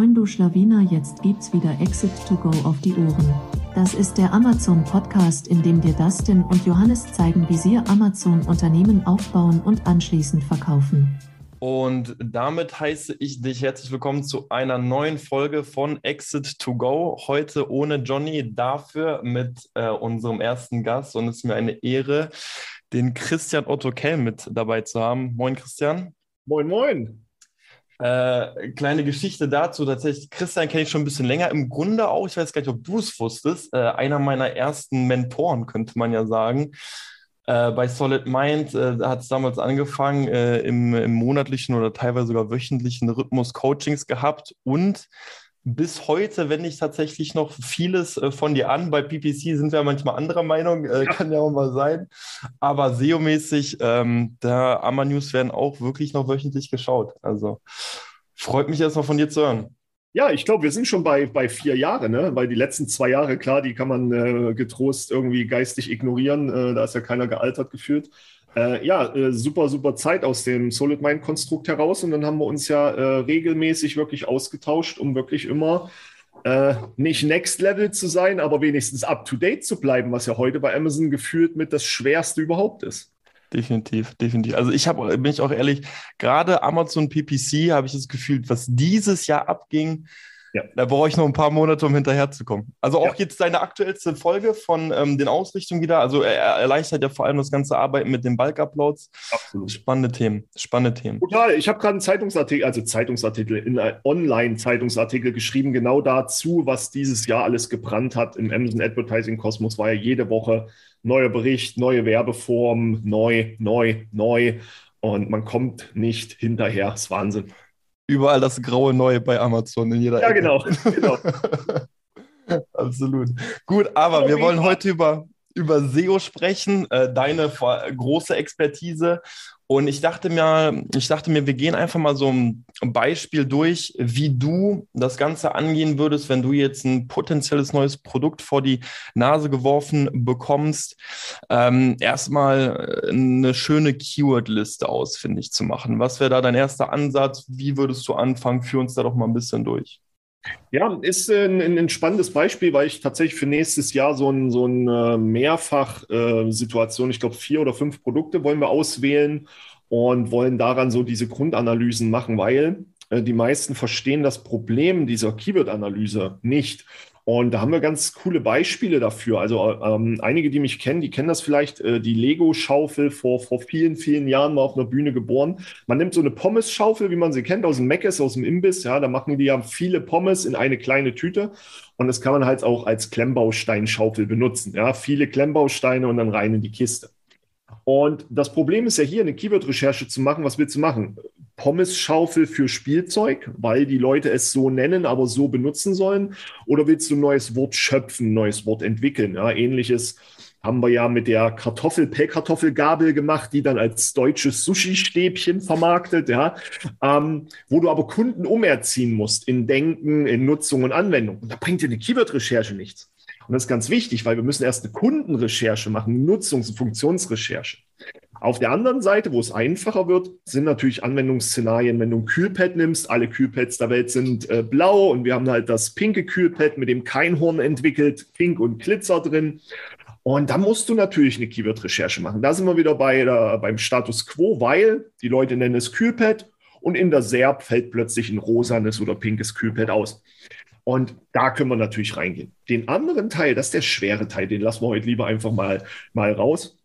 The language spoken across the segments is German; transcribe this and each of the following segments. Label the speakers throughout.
Speaker 1: Moin du Schlawiner, jetzt gibt's wieder Exit to Go auf die Ohren. Das ist der Amazon Podcast, in dem dir Dustin und Johannes zeigen, wie sie Amazon Unternehmen aufbauen und anschließend verkaufen.
Speaker 2: Und damit heiße ich dich herzlich willkommen zu einer neuen Folge von Exit to Go. Heute ohne Johnny, dafür mit äh, unserem ersten Gast. Und es ist mir eine Ehre, den Christian Otto Kell mit dabei zu haben. Moin, Christian.
Speaker 3: Moin, moin.
Speaker 2: Äh, kleine Geschichte dazu. Tatsächlich, Christian kenne ich schon ein bisschen länger. Im Grunde auch, ich weiß gar nicht, ob du es wusstest, äh, einer meiner ersten Mentoren, könnte man ja sagen. Äh, bei Solid Mind äh, hat es damals angefangen, äh, im, im, monatlichen oder teilweise sogar wöchentlichen Rhythmus Coachings gehabt und bis heute wende ich tatsächlich noch vieles äh, von dir an. Bei PPC sind wir manchmal anderer Meinung, äh, ja. kann ja auch mal sein. Aber SEO-mäßig, ähm, da Amma-News werden auch wirklich noch wöchentlich geschaut. Also freut mich erstmal von dir zu hören.
Speaker 3: Ja, ich glaube, wir sind schon bei, bei vier Jahren, ne? weil die letzten zwei Jahre, klar, die kann man äh, getrost irgendwie geistig ignorieren. Äh, da ist ja keiner gealtert gefühlt. Äh, ja, äh, super, super Zeit aus dem Solid Mind Konstrukt heraus. Und dann haben wir uns ja äh, regelmäßig wirklich ausgetauscht, um wirklich immer äh, nicht Next Level zu sein, aber wenigstens up to date zu bleiben, was ja heute bei Amazon gefühlt mit das Schwerste überhaupt ist.
Speaker 2: Definitiv, definitiv. Also ich habe, bin ich auch ehrlich, gerade Amazon PPC habe ich das Gefühl, was dieses Jahr abging, ja. Da brauche ich noch ein paar Monate, um hinterherzukommen. Also auch ja. jetzt deine aktuellste Folge von ähm, den Ausrichtungen wieder. Also er, er, erleichtert ja vor allem das ganze Arbeiten mit den Bulk-Uploads. Absolut. Spannende Themen. Spannende Themen.
Speaker 3: Total. Ich habe gerade einen Zeitungsartikel, also Zeitungsartikel, in einem Online-Zeitungsartikel geschrieben, genau dazu, was dieses Jahr alles gebrannt hat im Amazon Advertising Kosmos. War ja jede Woche neuer Bericht, neue Werbeform, neu, neu, neu. Und man kommt nicht hinterher. Das ist Wahnsinn
Speaker 2: überall das graue Neue bei Amazon in jeder
Speaker 3: Ja, Ecke. genau. genau.
Speaker 2: Absolut. Gut, aber wir wollen heute über, über SEO sprechen, äh, deine große Expertise. Und ich dachte mir, ich dachte mir, wir gehen einfach mal so ein Beispiel durch, wie du das Ganze angehen würdest, wenn du jetzt ein potenzielles neues Produkt vor die Nase geworfen bekommst. Ähm, erstmal eine schöne Keyword-Liste ausfindig zu machen. Was wäre da dein erster Ansatz? Wie würdest du anfangen? Führ uns da doch mal ein bisschen durch.
Speaker 3: Ja, ist ein, ein, spannendes Beispiel, weil ich tatsächlich für nächstes Jahr so ein, so eine Mehrfach-Situation, äh, ich glaube vier oder fünf Produkte wollen wir auswählen und wollen daran so diese Grundanalysen machen, weil äh, die meisten verstehen das Problem dieser Keyword-Analyse nicht. Und da haben wir ganz coole Beispiele dafür. Also ähm, einige, die mich kennen, die kennen das vielleicht, äh, die Lego-Schaufel vor, vor vielen, vielen Jahren mal auf einer Bühne geboren. Man nimmt so eine Pommes-Schaufel, wie man sie kennt, aus dem Meckes, aus dem Imbiss. Ja, da machen die ja viele Pommes in eine kleine Tüte. Und das kann man halt auch als Klemmbausteinschaufel benutzen. Ja, viele Klemmbausteine und dann rein in die Kiste. Und das Problem ist ja hier, eine Keyword-Recherche zu machen. Was willst du machen? Pommes-Schaufel für Spielzeug, weil die Leute es so nennen, aber so benutzen sollen? Oder willst du ein neues Wort schöpfen, ein neues Wort entwickeln? Ja, ähnliches haben wir ja mit der Kartoffel Pellkartoffelgabel gemacht, die dann als deutsches Sushi-Stäbchen vermarktet, ja, ähm, wo du aber Kunden umerziehen musst in Denken, in Nutzung und Anwendung. Und da bringt dir eine Keyword-Recherche nichts. Und das ist ganz wichtig, weil wir müssen erst eine Kundenrecherche machen, Nutzungs- und Funktionsrecherche. Auf der anderen Seite, wo es einfacher wird, sind natürlich Anwendungsszenarien, wenn du ein Kühlpad nimmst. Alle Kühlpads der Welt sind äh, blau und wir haben halt das pinke Kühlpad mit dem Keinhorn entwickelt, pink und Glitzer drin. Und da musst du natürlich eine Keyword-Recherche machen. Da sind wir wieder bei der, beim Status quo, weil die Leute nennen es Kühlpad und in der SERP fällt plötzlich ein rosanes oder pinkes Kühlpad aus. Und da können wir natürlich reingehen. Den anderen Teil, das ist der schwere Teil, den lassen wir heute lieber einfach mal, mal raus.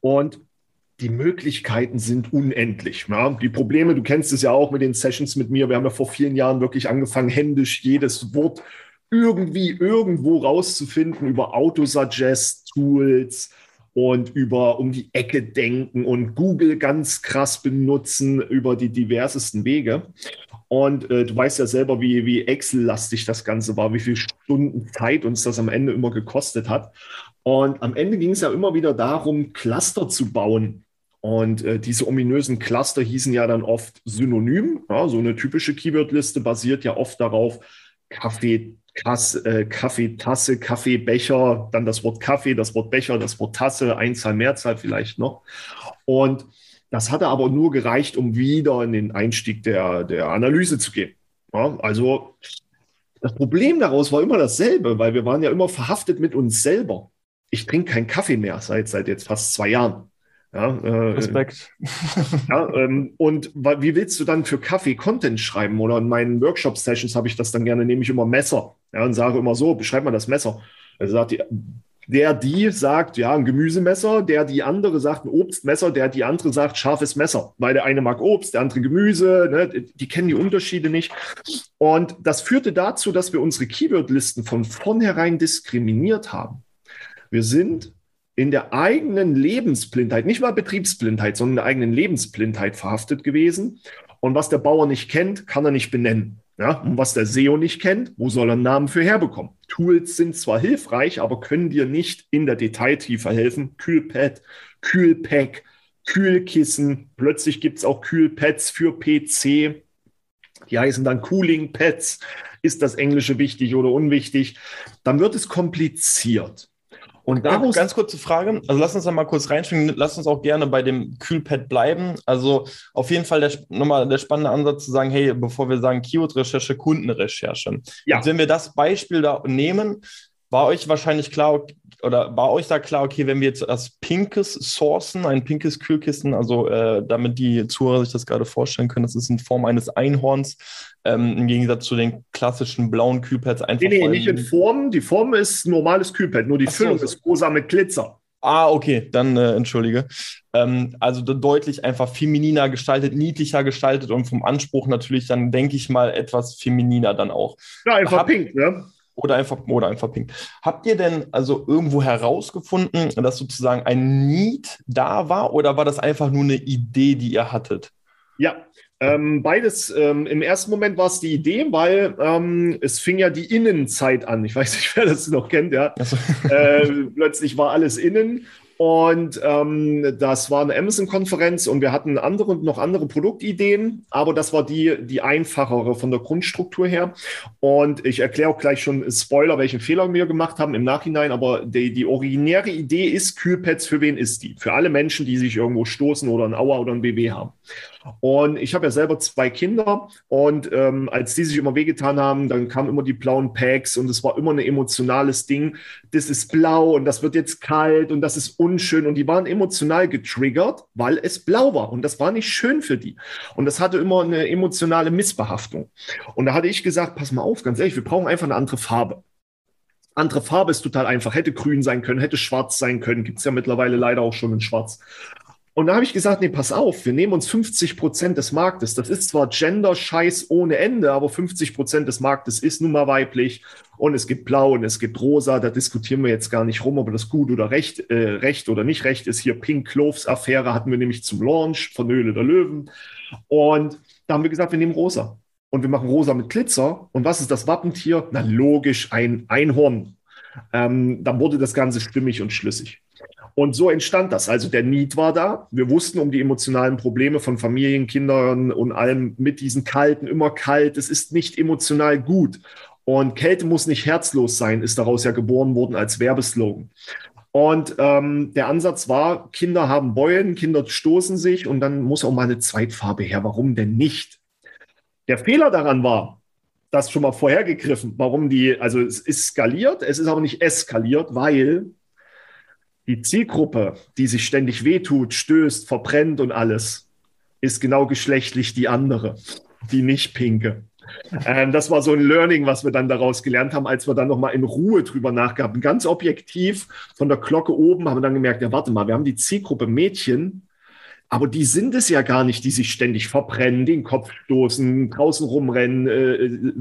Speaker 3: Und die Möglichkeiten sind unendlich. Ja, die Probleme, du kennst es ja auch mit den Sessions mit mir. Wir haben ja vor vielen Jahren wirklich angefangen, händisch jedes Wort irgendwie irgendwo rauszufinden über Autosuggest-Tools und über um die Ecke denken und Google ganz krass benutzen über die diversesten Wege. Und äh, du weißt ja selber, wie, wie Excel-lastig das Ganze war, wie viele Stunden Zeit uns das am Ende immer gekostet hat. Und am Ende ging es ja immer wieder darum, Cluster zu bauen. Und äh, diese ominösen Cluster hießen ja dann oft synonym. Ja, so eine typische Keyword-Liste basiert ja oft darauf, Kaffee, Kass, äh, Kaffeetasse, Kaffeebecher, dann das Wort Kaffee, das Wort Becher, das Wort Tasse, Einzahl, Mehrzahl vielleicht noch. Und das hatte aber nur gereicht, um wieder in den Einstieg der, der Analyse zu gehen. Ja, also das Problem daraus war immer dasselbe, weil wir waren ja immer verhaftet mit uns selber. Ich trinke keinen Kaffee mehr seit, seit jetzt fast zwei Jahren. Ja,
Speaker 2: äh, Respekt.
Speaker 3: Ja, ähm, und wie willst du dann für Kaffee Content schreiben? Oder in meinen Workshop-Sessions habe ich das dann gerne, nehme ich immer Messer ja, und sage immer so, beschreib mal das Messer. Also sagt die, der, die sagt, ja, ein Gemüsemesser, der, die andere sagt ein Obstmesser, der, die andere sagt scharfes Messer, weil der eine mag Obst, der andere Gemüse, ne, die kennen die Unterschiede nicht. Und das führte dazu, dass wir unsere Keyword-Listen von vornherein diskriminiert haben. Wir sind in der eigenen Lebensblindheit, nicht mal Betriebsblindheit, sondern in der eigenen Lebensblindheit verhaftet gewesen. Und was der Bauer nicht kennt, kann er nicht benennen. Ja, und was der SEO nicht kennt, wo soll er einen Namen für herbekommen? Tools sind zwar hilfreich, aber können dir nicht in der Detailtiefe helfen. Kühlpad, Kühlpack, Kühlkissen. Plötzlich gibt es auch Kühlpads für PC. Die heißen dann Cooling Pads. Ist das Englische wichtig oder unwichtig? Dann wird es kompliziert.
Speaker 2: Und daraus ganz kurze Frage, also lass uns da mal kurz reinspringen, lass uns auch gerne bei dem Kühlpad bleiben. Also auf jeden Fall der, nochmal der spannende Ansatz zu sagen, hey, bevor wir sagen Keyword-Recherche, Kundenrecherche. Ja. Jetzt, wenn wir das Beispiel da nehmen, war euch wahrscheinlich klar, oder war euch da klar, okay, wenn wir jetzt das Pinkes sourcen, ein pinkes Kühlkissen, also äh, damit die Zuhörer sich das gerade vorstellen können, das ist in Form eines Einhorns, ähm, im Gegensatz zu den klassischen blauen Kühlpads
Speaker 3: einfach. Nee, nee, nicht in Form. Die Form ist normales Kühlpad, nur die Ach Füllung so. ist rosa mit Glitzer.
Speaker 2: Ah, okay, dann äh, entschuldige. Ähm, also deutlich einfach femininer gestaltet, niedlicher gestaltet und vom Anspruch natürlich dann, denke ich mal, etwas femininer dann auch.
Speaker 3: Ja, einfach Hab, pink, ne?
Speaker 2: Oder einfach, oder einfach pink. Habt ihr denn also irgendwo herausgefunden, dass sozusagen ein Need da war oder war das einfach nur eine Idee, die ihr hattet?
Speaker 3: Ja, ähm, beides. Ähm, Im ersten Moment war es die Idee, weil ähm, es fing ja die Innenzeit an. Ich weiß nicht, wer das noch kennt, ja. So. äh, plötzlich war alles innen und ähm, das war eine Amazon-Konferenz und wir hatten andere noch andere Produktideen, aber das war die, die einfachere von der Grundstruktur her. Und ich erkläre auch gleich schon Spoiler, welchen Fehler wir gemacht haben im Nachhinein, aber die, die originäre Idee ist Kühlpads, für wen ist die? Für alle Menschen, die sich irgendwo stoßen oder ein Aua oder ein BW haben. Und ich habe ja selber zwei Kinder und ähm, als die sich immer wehgetan haben, dann kamen immer die blauen Packs und es war immer ein emotionales Ding. Das ist blau und das wird jetzt kalt und das ist unschön und die waren emotional getriggert, weil es blau war und das war nicht schön für die. Und das hatte immer eine emotionale Missbehaftung. Und da hatte ich gesagt, pass mal auf, ganz ehrlich, wir brauchen einfach eine andere Farbe andere Farbe ist total einfach. Hätte grün sein können, hätte schwarz sein können. Gibt es ja mittlerweile leider auch schon in schwarz. Und da habe ich gesagt, nee, pass auf, wir nehmen uns 50 Prozent des Marktes. Das ist zwar Gender-Scheiß ohne Ende, aber 50 Prozent des Marktes ist nun mal weiblich. Und es gibt Blau und es gibt Rosa. Da diskutieren wir jetzt gar nicht rum, ob das gut oder recht, äh, recht oder nicht recht ist. Hier Pink Cloves Affäre hatten wir nämlich zum Launch von Höhle der Löwen. Und da haben wir gesagt, wir nehmen Rosa. Und wir machen Rosa mit Glitzer. Und was ist das Wappentier? Na, logisch, ein Einhorn. Ähm, dann wurde das Ganze stimmig und schlüssig. Und so entstand das. Also der Need war da. Wir wussten um die emotionalen Probleme von Familien, Kindern und allem mit diesen kalten, immer kalt. Es ist nicht emotional gut. Und Kälte muss nicht herzlos sein, ist daraus ja geboren worden als Werbeslogan. Und ähm, der Ansatz war, Kinder haben Beulen, Kinder stoßen sich und dann muss auch mal eine Zweitfarbe her. Warum denn nicht? Der Fehler daran war, das schon mal vorhergegriffen, warum die, also es ist skaliert, es ist aber nicht eskaliert, weil die Zielgruppe, die sich ständig wehtut, stößt, verbrennt und alles, ist genau geschlechtlich die andere, die nicht pinke. Ähm, das war so ein Learning, was wir dann daraus gelernt haben, als wir dann nochmal in Ruhe drüber nachgaben. Ganz objektiv von der Glocke oben haben wir dann gemerkt, ja, warte mal, wir haben die Zielgruppe Mädchen, aber die sind es ja gar nicht, die sich ständig verbrennen, den Kopf stoßen, draußen rumrennen, äh,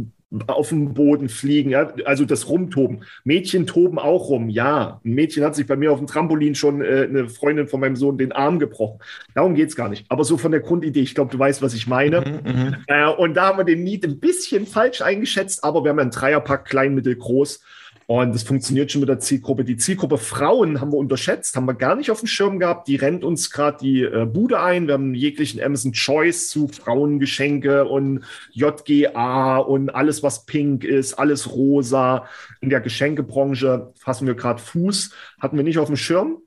Speaker 3: auf dem Boden fliegen, ja, also das Rumtoben. Mädchen toben auch rum, ja. Ein Mädchen hat sich bei mir auf dem Trampolin schon äh, eine Freundin von meinem Sohn den Arm gebrochen. Darum geht's gar nicht. Aber so von der Grundidee, ich glaube, du weißt, was ich meine. Mhm, mhm, äh, und da haben wir den Need ein bisschen falsch eingeschätzt, aber wir haben einen Dreierpack klein, mittel, groß. Und das funktioniert schon mit der Zielgruppe. Die Zielgruppe Frauen haben wir unterschätzt, haben wir gar nicht auf dem Schirm gehabt. Die rennt uns gerade die äh, Bude ein. Wir haben jeglichen Amazon Choice zu Frauengeschenke und JGA und alles, was pink ist, alles rosa. In der Geschenkebranche fassen wir gerade Fuß. Hatten wir nicht auf dem Schirm.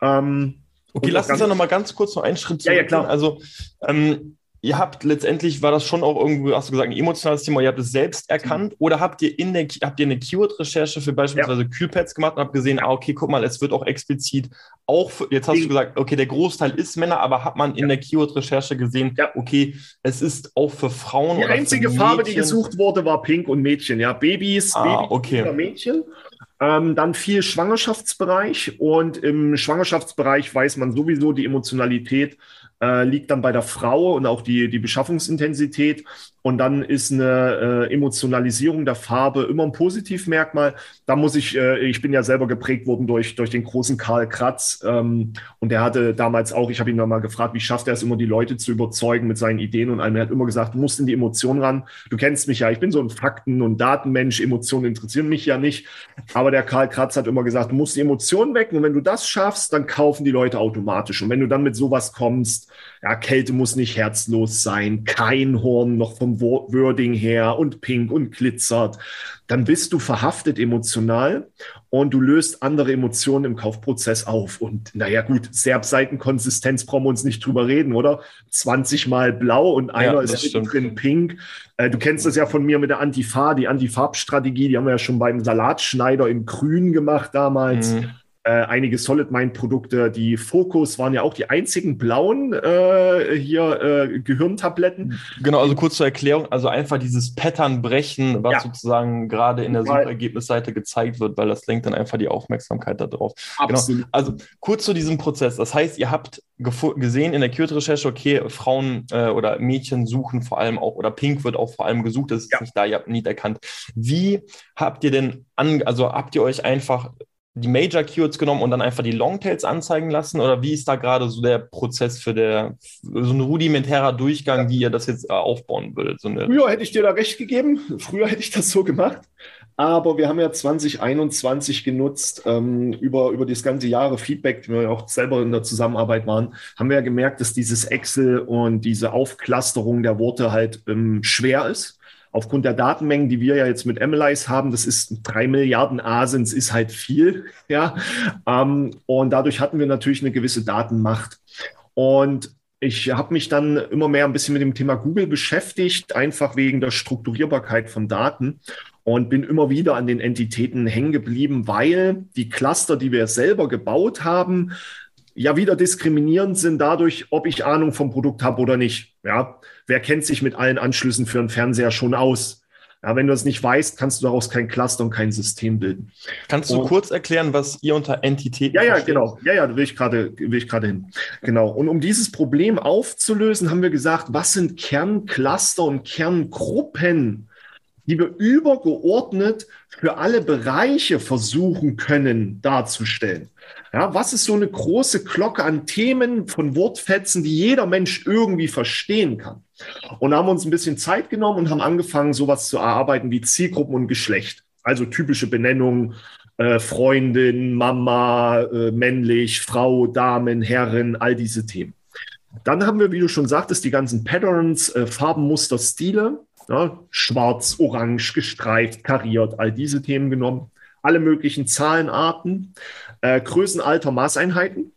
Speaker 2: Ähm, okay, lass uns ja noch mal ganz kurz noch einen Schritt
Speaker 3: zurück. Ja, ja, klar.
Speaker 2: Also, ähm, ihr habt letztendlich, war das schon auch irgendwo, hast du gesagt, ein emotionales Thema, ihr habt es selbst erkannt oder habt ihr in der, habt ihr eine Keyword-Recherche für beispielsweise ja. Kühlpads gemacht und habt gesehen, ah, okay, guck mal, es wird auch explizit auch, für, jetzt hast du gesagt, okay, der Großteil ist Männer, aber hat man in ja. der Keyword-Recherche gesehen, ja. okay, es ist auch für Frauen.
Speaker 3: Die einzige Farbe, die gesucht wurde, war Pink und Mädchen, ja, Babys,
Speaker 2: ah,
Speaker 3: Babys
Speaker 2: okay.
Speaker 3: Mädchen. Ähm, dann viel Schwangerschaftsbereich und im Schwangerschaftsbereich weiß man sowieso die Emotionalität äh, liegt dann bei der Frau und auch die, die Beschaffungsintensität. Und dann ist eine äh, Emotionalisierung der Farbe immer ein Positivmerkmal. Da muss ich, äh, ich bin ja selber geprägt worden durch, durch den großen Karl Kratz. Ähm, und der hatte damals auch, ich habe ihn mal gefragt, wie schafft er es immer, die Leute zu überzeugen mit seinen Ideen und allem. Er hat immer gesagt, du musst in die Emotionen ran. Du kennst mich ja, ich bin so ein Fakten- und Datenmensch. Emotionen interessieren mich ja nicht. Aber der Karl Kratz hat immer gesagt, du musst die Emotionen wecken. Und wenn du das schaffst, dann kaufen die Leute automatisch. Und wenn du dann mit sowas kommst, ja, Kälte muss nicht herzlos sein, kein Horn noch vom Wording her und pink und glitzert, dann bist du verhaftet emotional und du löst andere Emotionen im Kaufprozess auf. Und naja, gut, Serbseitenkonsistenz brauchen wir uns nicht drüber reden, oder? 20 mal blau und einer ja, ist drin pink. Äh, du kennst das ja von mir mit der Antifa, die Antifarbstrategie, die haben wir ja schon beim Salatschneider in Grün gemacht damals. Mhm äh, einige Solid Mind Produkte. Die Focus waren ja auch die einzigen blauen äh, hier äh, Gehirntabletten.
Speaker 2: Genau, also kurz zur Erklärung, also einfach dieses Pattern brechen, was ja. sozusagen gerade in der Suchergebnisseite gezeigt wird, weil das lenkt dann einfach die Aufmerksamkeit darauf. Genau. Absolut. Genau. Also kurz zu diesem Prozess. Das heißt, ihr habt gesehen in der Keyword-Recherche, okay, Frauen äh, oder Mädchen suchen vor allem auch, oder Pink wird auch vor allem gesucht, das ist ja. nicht da, ihr habt nicht erkannt. Wie habt ihr denn an, also habt ihr euch einfach die Major Keywords genommen und dann einfach die Longtails anzeigen lassen? Oder wie ist da gerade so der Prozess für der, so ein rudimentärer Durchgang, wie ihr das jetzt äh, aufbauen würdet? So
Speaker 3: Früher hätte ich dir da recht gegeben. Früher hätte ich das so gemacht. Aber wir haben ja 2021 genutzt, ähm, über, über das ganze Jahre Feedback, die wir auch selber in der Zusammenarbeit waren, haben wir ja gemerkt, dass dieses Excel und diese Aufklasterung der Worte halt ähm, schwer ist aufgrund der Datenmengen, die wir ja jetzt mit MLIs haben, das ist drei Milliarden Asins, ist halt viel, ja. Ähm, und dadurch hatten wir natürlich eine gewisse Datenmacht. Und ich habe mich dann immer mehr ein bisschen mit dem Thema Google beschäftigt, einfach wegen der Strukturierbarkeit von Daten und bin immer wieder an den Entitäten hängen geblieben, weil die Cluster, die wir selber gebaut haben, ja wieder diskriminierend sind dadurch, ob ich Ahnung vom Produkt habe oder nicht. Ja, wer kennt sich mit allen Anschlüssen für einen Fernseher schon aus? Ja, wenn du das nicht weißt, kannst du daraus kein Cluster und kein System bilden.
Speaker 2: Kannst du und, kurz erklären, was ihr unter Entitäten
Speaker 3: Ja, ja, versteht? genau. Ja, ja, da will ich gerade will ich gerade hin. Genau. Und um dieses Problem aufzulösen, haben wir gesagt, was sind Kerncluster und Kerngruppen, die wir übergeordnet für alle Bereiche versuchen können darzustellen. Ja, was ist so eine große Glocke an Themen von Wortfetzen, die jeder Mensch irgendwie verstehen kann? Und haben uns ein bisschen Zeit genommen und haben angefangen, sowas zu erarbeiten wie Zielgruppen und Geschlecht. Also typische Benennungen, äh, Freundin, Mama, äh, männlich, Frau, Damen, Herren, all diese Themen. Dann haben wir, wie du schon sagtest, die ganzen Patterns, äh, Farbenmuster, Stile, ja, schwarz, orange, gestreift, kariert, all diese Themen genommen. Alle möglichen Zahlenarten, äh, Größenalter, Maßeinheiten.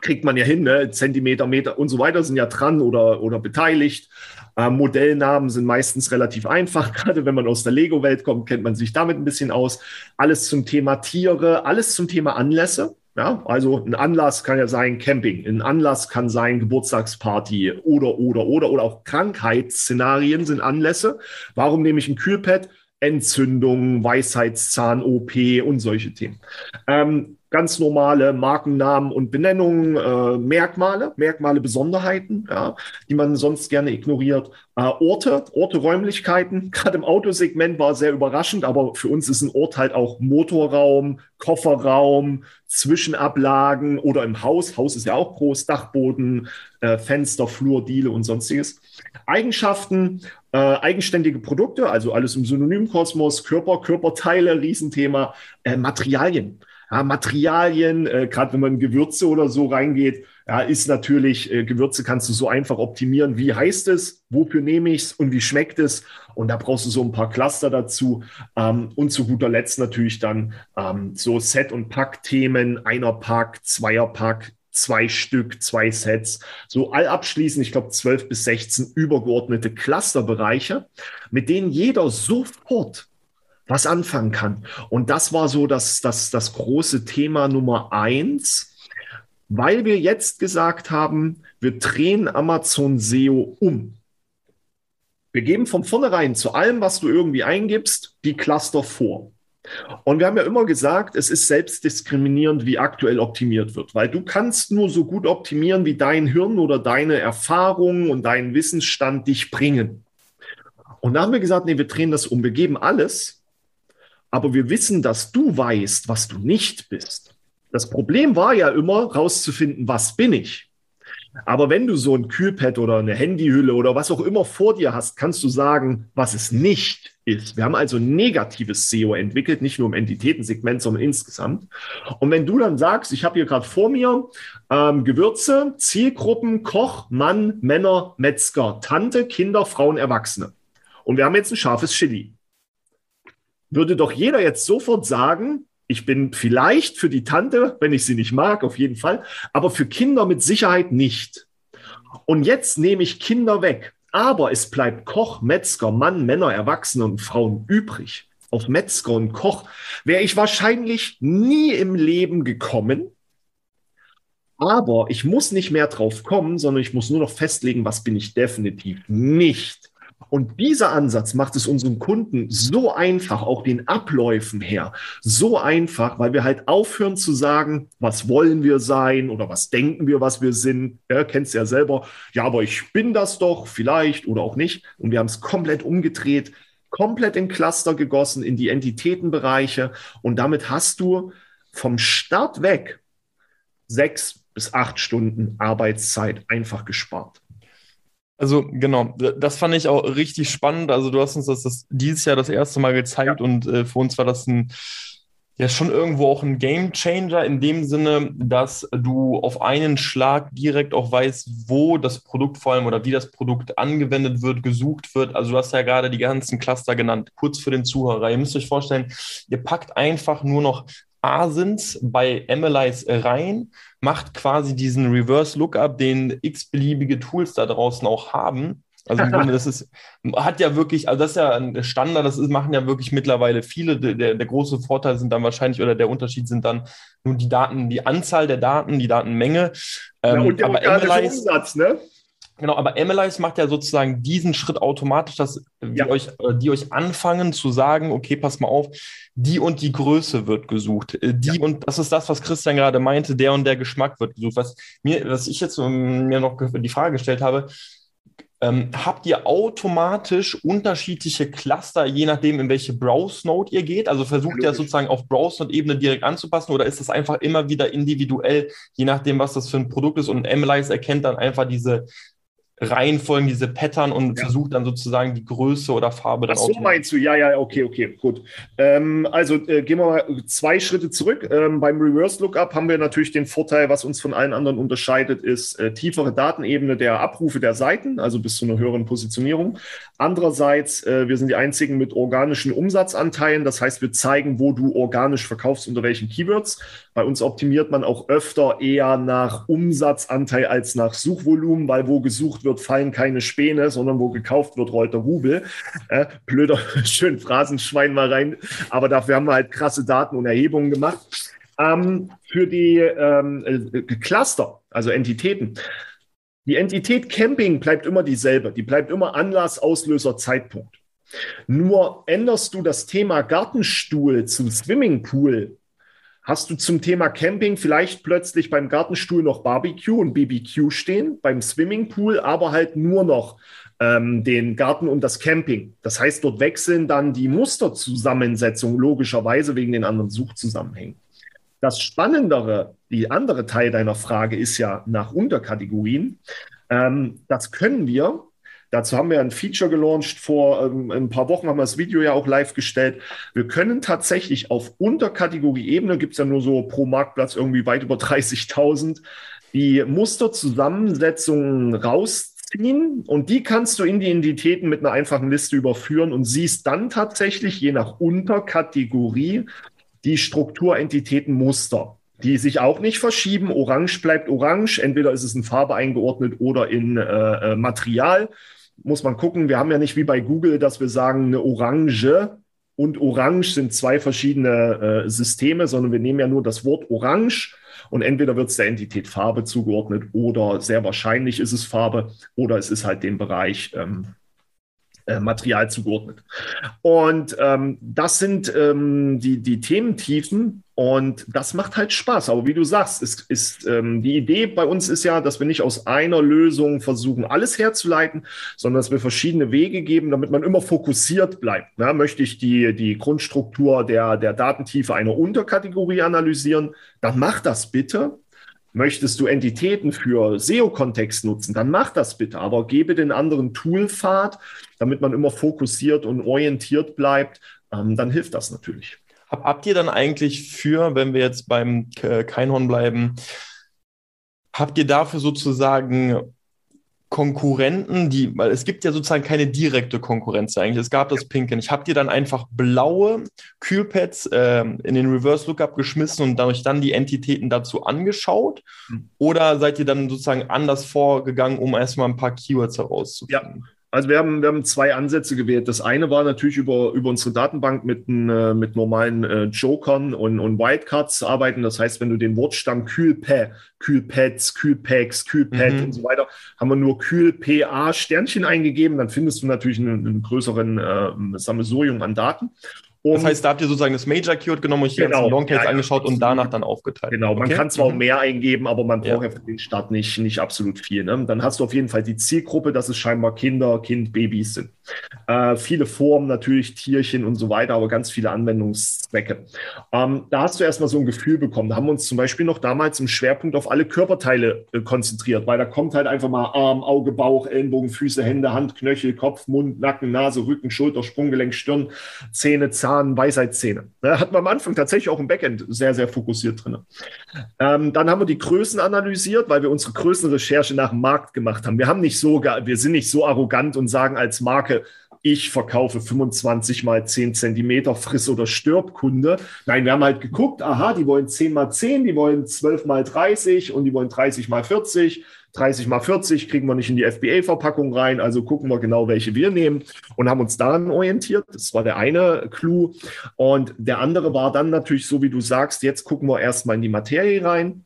Speaker 3: Kriegt man ja hin, ne? Zentimeter, Meter und so weiter sind ja dran oder, oder beteiligt. Äh, Modellnamen sind meistens relativ einfach. Gerade wenn man aus der Lego-Welt kommt, kennt man sich damit ein bisschen aus. Alles zum Thema Tiere, alles zum Thema Anlässe. Ja, also ein Anlass kann ja sein Camping, ein Anlass kann sein Geburtstagsparty oder, oder, oder, oder auch Krankheitsszenarien sind Anlässe. Warum nehme ich ein Kühlpad? Entzündung, Weisheitszahn-OP und solche Themen. Ähm, ganz normale Markennamen und Benennungen, äh, Merkmale, Merkmale, Besonderheiten, ja, die man sonst gerne ignoriert. Äh, Orte, Orte, Räumlichkeiten. Gerade im Autosegment war sehr überraschend, aber für uns ist ein Ort halt auch Motorraum, Kofferraum, Zwischenablagen oder im Haus. Haus ist ja auch groß, Dachboden, äh, Fenster, Flur, Diele und sonstiges. Eigenschaften, äh, eigenständige Produkte, also alles im Synonymkosmos, Körper, Körperteile, Riesenthema, äh, Materialien. Ja, Materialien, äh, gerade wenn man Gewürze oder so reingeht, ja, ist natürlich, äh, Gewürze kannst du so einfach optimieren. Wie heißt es? Wofür nehme ich es? Und wie schmeckt es? Und da brauchst du so ein paar Cluster dazu. Ähm, und zu guter Letzt natürlich dann ähm, so Set- und Pack-Themen, einer Pack, zweier Pack, zwei Stück, zwei Sets, so all abschließend, ich glaube, 12 bis 16 übergeordnete Clusterbereiche, mit denen jeder sofort was anfangen kann. Und das war so das, das, das große Thema Nummer eins, weil wir jetzt gesagt haben, wir drehen Amazon SEO um. Wir geben von vornherein zu allem, was du irgendwie eingibst, die Cluster vor. Und wir haben ja immer gesagt, es ist selbstdiskriminierend, wie aktuell optimiert wird, weil du kannst nur so gut optimieren, wie dein Hirn oder deine Erfahrungen und dein Wissensstand dich bringen. Und da haben wir gesagt, nee, wir drehen das um, wir geben alles, aber wir wissen, dass du weißt, was du nicht bist. Das Problem war ja immer, rauszufinden, was bin ich. Aber wenn du so ein Kühlpad oder eine Handyhülle oder was auch immer vor dir hast, kannst du sagen, was es nicht ist. Wir haben also negatives SEO entwickelt, nicht nur im Entitätensegment, sondern insgesamt. Und wenn du dann sagst, ich habe hier gerade vor mir ähm, Gewürze, Zielgruppen, Koch, Mann, Männer, Metzger, Tante, Kinder, Frauen, Erwachsene. Und wir haben jetzt ein scharfes Chili. Würde doch jeder jetzt sofort sagen, ich bin vielleicht für die Tante, wenn ich sie nicht mag, auf jeden Fall, aber für Kinder mit Sicherheit nicht. Und jetzt nehme ich Kinder weg. Aber es bleibt Koch, Metzger, Mann, Männer, Erwachsene und Frauen übrig. Auf Metzger und Koch wäre ich wahrscheinlich nie im Leben gekommen. Aber ich muss nicht mehr drauf kommen, sondern ich muss nur noch festlegen, was bin ich definitiv nicht. Und dieser Ansatz macht es unseren Kunden so einfach, auch den Abläufen her, so einfach, weil wir halt aufhören zu sagen, was wollen wir sein oder was denken wir, was wir sind. Ja, kennst ja selber. Ja, aber ich bin das doch, vielleicht oder auch nicht. Und wir haben es komplett umgedreht, komplett in Cluster gegossen, in die Entitätenbereiche. Und damit hast du vom Start weg sechs bis acht Stunden Arbeitszeit einfach gespart.
Speaker 2: Also genau, das fand ich auch richtig spannend. Also du hast uns das, das dieses Jahr das erste Mal gezeigt ja. und äh, für uns war das ein ja schon irgendwo auch ein Game Changer in dem Sinne, dass du auf einen Schlag direkt auch weißt, wo das Produkt vor allem oder wie das Produkt angewendet wird, gesucht wird. Also du hast ja gerade die ganzen Cluster genannt, kurz für den Zuhörer. Ihr müsst euch vorstellen, ihr packt einfach nur noch Asins bei MLIs rein, macht quasi diesen Reverse Lookup, den x-beliebige Tools da draußen auch haben. Also im Grunde, das ist, hat ja wirklich, also das ist ja ein Standard, das ist, machen ja wirklich mittlerweile viele. Der, der große Vorteil sind dann wahrscheinlich, oder der Unterschied sind dann nur die Daten, die Anzahl der Daten, die Datenmenge.
Speaker 3: Ja, ähm, und der aber MLIs, Umsatz, ne?
Speaker 2: Genau, aber MLIs macht ja sozusagen diesen Schritt automatisch, dass ja. euch, äh, die euch anfangen zu sagen, okay, pass mal auf, die und die Größe wird gesucht. Äh, die ja. und das ist das, was Christian gerade meinte, der und der Geschmack wird gesucht. Was mir, was ich jetzt mir noch die Frage gestellt habe, ähm, habt ihr automatisch unterschiedliche Cluster, je nachdem, in welche Browse-Node ihr geht? Also versucht ihr sozusagen auf Browse-Node-Ebene direkt anzupassen oder ist das einfach immer wieder individuell, je nachdem, was das für ein Produkt ist und MLIs erkennt dann einfach diese Reihenfolgen, diese Pattern und ja. versucht dann sozusagen die Größe oder Farbe dann
Speaker 3: auch. So meinst du, ja, ja, okay, okay, gut. Ähm, also äh, gehen wir mal zwei Schritte zurück. Ähm, beim Reverse Lookup haben wir natürlich den Vorteil, was uns von allen anderen unterscheidet, ist äh, tiefere Datenebene der Abrufe der Seiten, also bis zu einer höheren Positionierung. Andererseits, äh, wir sind die einzigen mit organischen Umsatzanteilen. Das heißt, wir zeigen, wo du organisch verkaufst, unter welchen Keywords. Bei uns optimiert man auch öfter eher nach Umsatzanteil als nach Suchvolumen, weil wo gesucht wird, fallen keine Späne, sondern wo gekauft wird, rollt der Rubel. Äh, blöder, schön Phrasenschwein mal rein. Aber dafür haben wir halt krasse Daten und Erhebungen gemacht. Ähm, für die ähm, äh, Cluster, also Entitäten. Die Entität Camping bleibt immer dieselbe. Die bleibt immer Anlass, Auslöser, Zeitpunkt. Nur änderst du das Thema Gartenstuhl zum Swimmingpool Hast du zum Thema Camping vielleicht plötzlich beim Gartenstuhl noch Barbecue und BBQ stehen, beim Swimmingpool aber halt nur noch ähm, den Garten und das Camping. Das heißt, dort wechseln dann die Musterzusammensetzung logischerweise wegen den anderen Suchzusammenhängen. Das Spannendere, die andere Teil deiner Frage ist ja nach Unterkategorien. Ähm, das können wir Dazu haben wir ein Feature gelauncht vor ähm, ein paar Wochen, haben wir das Video ja auch live gestellt. Wir können tatsächlich auf Unterkategorie-Ebene, gibt es ja nur so pro Marktplatz irgendwie weit über 30.000, die Musterzusammensetzungen rausziehen und die kannst du in die Entitäten mit einer einfachen Liste überführen und siehst dann tatsächlich je nach Unterkategorie die Strukturentitätenmuster. die sich auch nicht verschieben. Orange bleibt orange. Entweder ist es in Farbe eingeordnet oder in äh, äh, Material. Muss man gucken. Wir haben ja nicht wie bei Google, dass wir sagen, eine Orange und Orange sind zwei verschiedene äh, Systeme, sondern wir nehmen ja nur das Wort Orange und entweder wird es der Entität Farbe zugeordnet oder sehr wahrscheinlich ist es Farbe oder es ist halt dem Bereich ähm, äh, Material zugeordnet. Und ähm, das sind ähm, die, die Thementiefen und das macht halt Spaß. Aber wie du sagst, ist, ist ähm, die Idee bei uns ist ja, dass wir nicht aus einer Lösung versuchen, alles herzuleiten, sondern dass wir verschiedene Wege geben, damit man immer fokussiert bleibt. Na, möchte ich die, die Grundstruktur der, der Datentiefe einer Unterkategorie analysieren, dann mach das bitte. Möchtest du Entitäten für SEO-Kontext nutzen, dann mach das bitte, aber gebe den anderen Toolpfad, damit man immer fokussiert und orientiert bleibt, ähm, dann hilft das natürlich.
Speaker 2: Hab, habt ihr dann eigentlich für, wenn wir jetzt beim Keinhorn bleiben, habt ihr dafür sozusagen Konkurrenten, die, weil es gibt ja sozusagen keine direkte Konkurrenz eigentlich. Es gab das Pinken. Ich habe dir dann einfach blaue Kühlpads äh, in den Reverse Lookup geschmissen und dadurch dann die Entitäten dazu angeschaut? Mhm. Oder seid ihr dann sozusagen anders vorgegangen, um erstmal ein paar Keywords herauszufinden?
Speaker 3: Ja. Also wir haben, wir haben zwei Ansätze gewählt. Das eine war natürlich über, über unsere Datenbank mit, äh, mit normalen äh, Jokern und, und Wildcards arbeiten. Das heißt, wenn du den Wortstamm Kühlpä, Kühlpads, Kühlpacks, Kühlpad mhm. und so weiter, haben wir nur Kühlpa Sternchen eingegeben, dann findest du natürlich einen, einen größeren äh, Sammelsurium an Daten.
Speaker 2: Um, das heißt, da habt ihr sozusagen das Major Keyword genommen und die genau, ganzen Longtails ja, angeschaut ja, und danach dann aufgeteilt.
Speaker 3: Genau, man okay. kann zwar mhm. mehr eingeben, aber man braucht ja für den Start nicht, nicht absolut viel. Ne? Dann hast du auf jeden Fall die Zielgruppe, dass es scheinbar Kinder, Kind, Babys sind. Äh, viele Formen natürlich, Tierchen und so weiter, aber ganz viele Anwendungszwecke. Ähm, da hast du erstmal so ein Gefühl bekommen. Da haben wir uns zum Beispiel noch damals im Schwerpunkt auf alle Körperteile äh, konzentriert, weil da kommt halt einfach mal Arm, Auge, Bauch, Ellenbogen, Füße, Hände, Hand, Knöchel, Kopf, Mund, Nacken, Nase, Rücken, Schulter, Sprunggelenk, Stirn, Zähne, Zahn, Weisheitszähne. Da hat man am Anfang tatsächlich auch im Backend sehr, sehr fokussiert drin. Ähm, dann haben wir die Größen analysiert, weil wir unsere Größenrecherche nach dem Markt gemacht haben. Wir haben nicht so, wir sind nicht so arrogant und sagen als Marke, ich verkaufe 25 mal 10 Zentimeter Friss- oder Stirbkunde. Nein, wir haben halt geguckt, aha, die wollen 10 mal 10, die wollen 12 mal 30 und die wollen 30 mal 40. 30 mal 40 kriegen wir nicht in die FBA-Verpackung rein, also gucken wir genau, welche wir nehmen und haben uns daran orientiert. Das war der eine Clou. Und der andere war dann natürlich so, wie du sagst, jetzt gucken wir erstmal in die Materie rein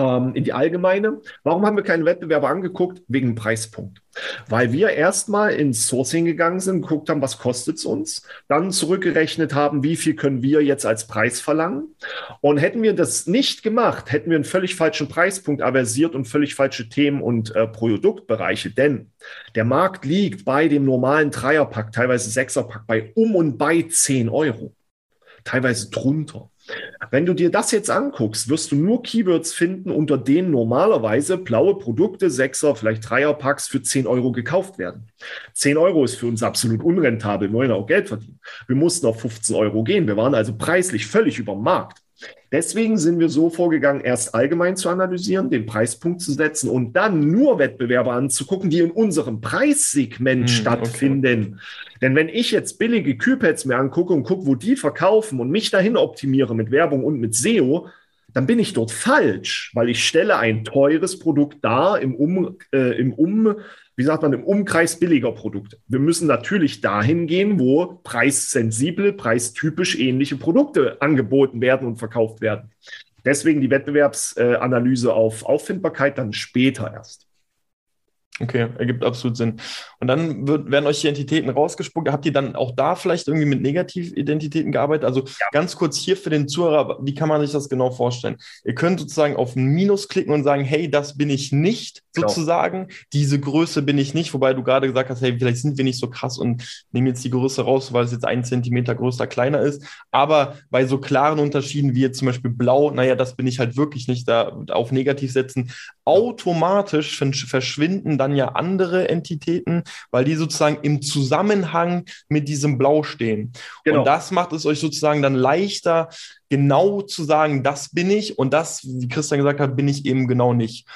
Speaker 3: ähm, in die allgemeine. Warum haben wir keinen Wettbewerber angeguckt? Wegen Preispunkt. Weil wir erstmal ins Sourcing gegangen sind, geguckt haben, was kostet es uns, dann zurückgerechnet haben, wie viel können wir jetzt als Preis verlangen. Und hätten wir das nicht gemacht, hätten wir einen völlig falschen Preispunkt aversiert und völlig falsche Themen und äh, Produktbereiche. Denn der Markt liegt bei dem normalen Dreierpack, teilweise Sechserpack, bei um und bei 10 Euro. Teilweise drunter. Wenn du dir das jetzt anguckst, wirst du nur Keywords finden, unter denen normalerweise blaue Produkte, Sechser, vielleicht Dreierpacks für 10 Euro gekauft werden. 10 Euro ist für uns absolut unrentabel. Wir wollen auch Geld verdienen. Wir mussten auf 15 Euro gehen. Wir waren also preislich völlig über Markt. Deswegen sind wir so vorgegangen, erst allgemein zu analysieren, den Preispunkt zu setzen und dann nur Wettbewerber anzugucken, die in unserem Preissegment hm, stattfinden. Okay. Denn wenn ich jetzt billige Kühlpads mir angucke und gucke, wo die verkaufen und mich dahin optimiere mit Werbung und mit SEO, dann bin ich dort falsch, weil ich stelle ein teures Produkt dar im, um, äh, im um, wie sagt man, im Umkreis billiger Produkte. Wir müssen natürlich dahin gehen, wo preissensibel, preistypisch ähnliche Produkte angeboten werden und verkauft werden. Deswegen die Wettbewerbsanalyse auf Auffindbarkeit dann später erst.
Speaker 2: Okay, ergibt absolut Sinn. Und dann wird, werden euch die Entitäten rausgespuckt. Habt ihr dann auch da vielleicht irgendwie mit Negatividentitäten gearbeitet? Also ja. ganz kurz hier für den Zuhörer, wie kann man sich das genau vorstellen? Ihr könnt sozusagen auf ein Minus klicken und sagen, hey, das bin ich nicht, genau. sozusagen. Diese Größe bin ich nicht, wobei du gerade gesagt hast, hey, vielleicht sind wir nicht so krass und nehmen jetzt die Größe raus, weil es jetzt ein Zentimeter größer, kleiner ist. Aber bei so klaren Unterschieden wie jetzt zum Beispiel blau, naja, das bin ich halt wirklich nicht, da auf negativ setzen, automatisch verschwinden dann ja andere Entitäten, weil die sozusagen im Zusammenhang mit diesem Blau stehen. Genau. Und das macht es euch sozusagen dann leichter, genau zu sagen, das bin ich und das, wie Christian gesagt hat, bin ich eben genau nicht.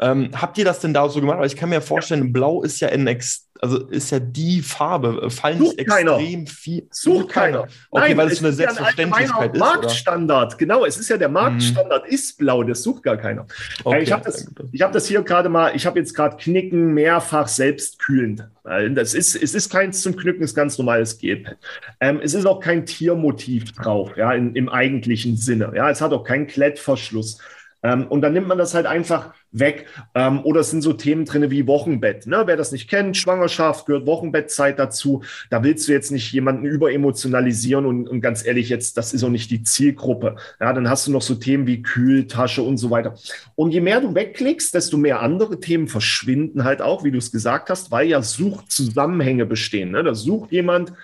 Speaker 2: Ähm, habt ihr das denn da so gemacht? Weil ich kann mir vorstellen, Blau ist ja ein extrem also ist ja die Farbe. Fallen
Speaker 3: Sucht
Speaker 2: nicht
Speaker 3: keiner.
Speaker 2: extrem viel.
Speaker 3: Sucht keiner.
Speaker 2: Okay,
Speaker 3: Nein,
Speaker 2: weil es
Speaker 3: es
Speaker 2: eine
Speaker 3: ein
Speaker 2: Selbstverständlichkeit
Speaker 3: allgemeiner
Speaker 2: ist. Oder?
Speaker 3: Marktstandard. Genau, es ist ja der Marktstandard, ist blau, das sucht gar keiner.
Speaker 2: Okay,
Speaker 3: ich habe das, ich hab das hier gerade mal, ich habe jetzt gerade Knicken mehrfach selbstkühlend. Das ist, es ist keins zum Knicken, es ist ganz normales Gelpad. Ähm, es ist auch kein Tiermotiv drauf, ja, in, im eigentlichen Sinne. Ja, es hat auch keinen Klettverschluss. Ähm, und dann nimmt man das halt einfach weg. Ähm, oder es sind so Themen drin wie Wochenbett. Ne? Wer das nicht kennt, Schwangerschaft gehört Wochenbettzeit dazu. Da willst du jetzt nicht jemanden überemotionalisieren und, und ganz ehrlich, jetzt, das ist auch nicht die Zielgruppe. Ja, dann hast du noch so Themen wie Kühltasche und so weiter. Und je mehr du wegklickst, desto mehr andere Themen verschwinden halt auch, wie du es gesagt hast, weil ja Suchzusammenhänge bestehen. Ne? Da sucht jemand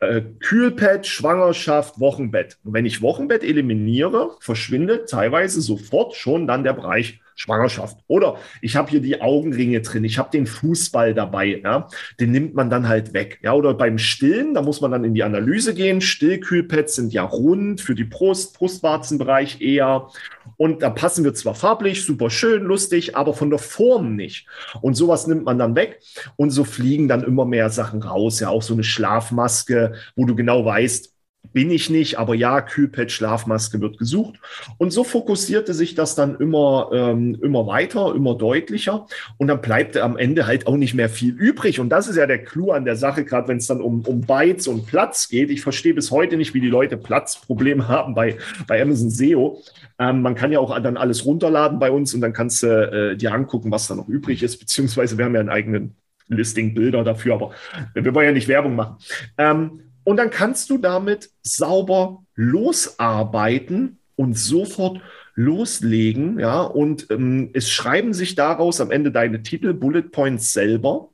Speaker 3: äh, Kühlpad, Schwangerschaft, Wochenbett. Und wenn ich Wochenbett eliminiere, verschwindet teilweise sofort schon dann der Bereich Schwangerschaft. Oder ich habe hier die Augenringe drin, ich habe den Fußball dabei, ja, den nimmt man dann halt weg. Ja, oder beim Stillen, da muss man dann in die Analyse gehen. Stillkühlpads sind ja rund für die Brust, Brustwarzenbereich eher. Und da passen wir zwar farblich, super schön, lustig, aber von der Form nicht. Und sowas nimmt man dann weg. Und so fliegen dann immer mehr Sachen raus. Ja, auch so eine Schlafmaske, wo du genau weißt, bin ich nicht, aber ja, Kühlpad, Schlafmaske wird gesucht. Und so fokussierte sich das dann immer, ähm, immer weiter, immer deutlicher. Und dann bleibt am Ende halt auch nicht mehr viel übrig. Und das ist ja der Clou an der Sache, gerade wenn es dann um, um Bytes und Platz geht. Ich verstehe bis heute nicht, wie die Leute Platzprobleme haben bei, bei Amazon SEO. Ähm, man kann ja auch dann alles runterladen bei uns und dann kannst du äh, dir angucken, was da noch übrig ist. Beziehungsweise wir haben ja einen eigenen Listing-Bilder dafür, aber wir wollen ja nicht Werbung machen. Ähm, und dann kannst du damit sauber losarbeiten und sofort loslegen. Ja, und ähm, es schreiben sich daraus am Ende deine Titel, Bullet Points selber.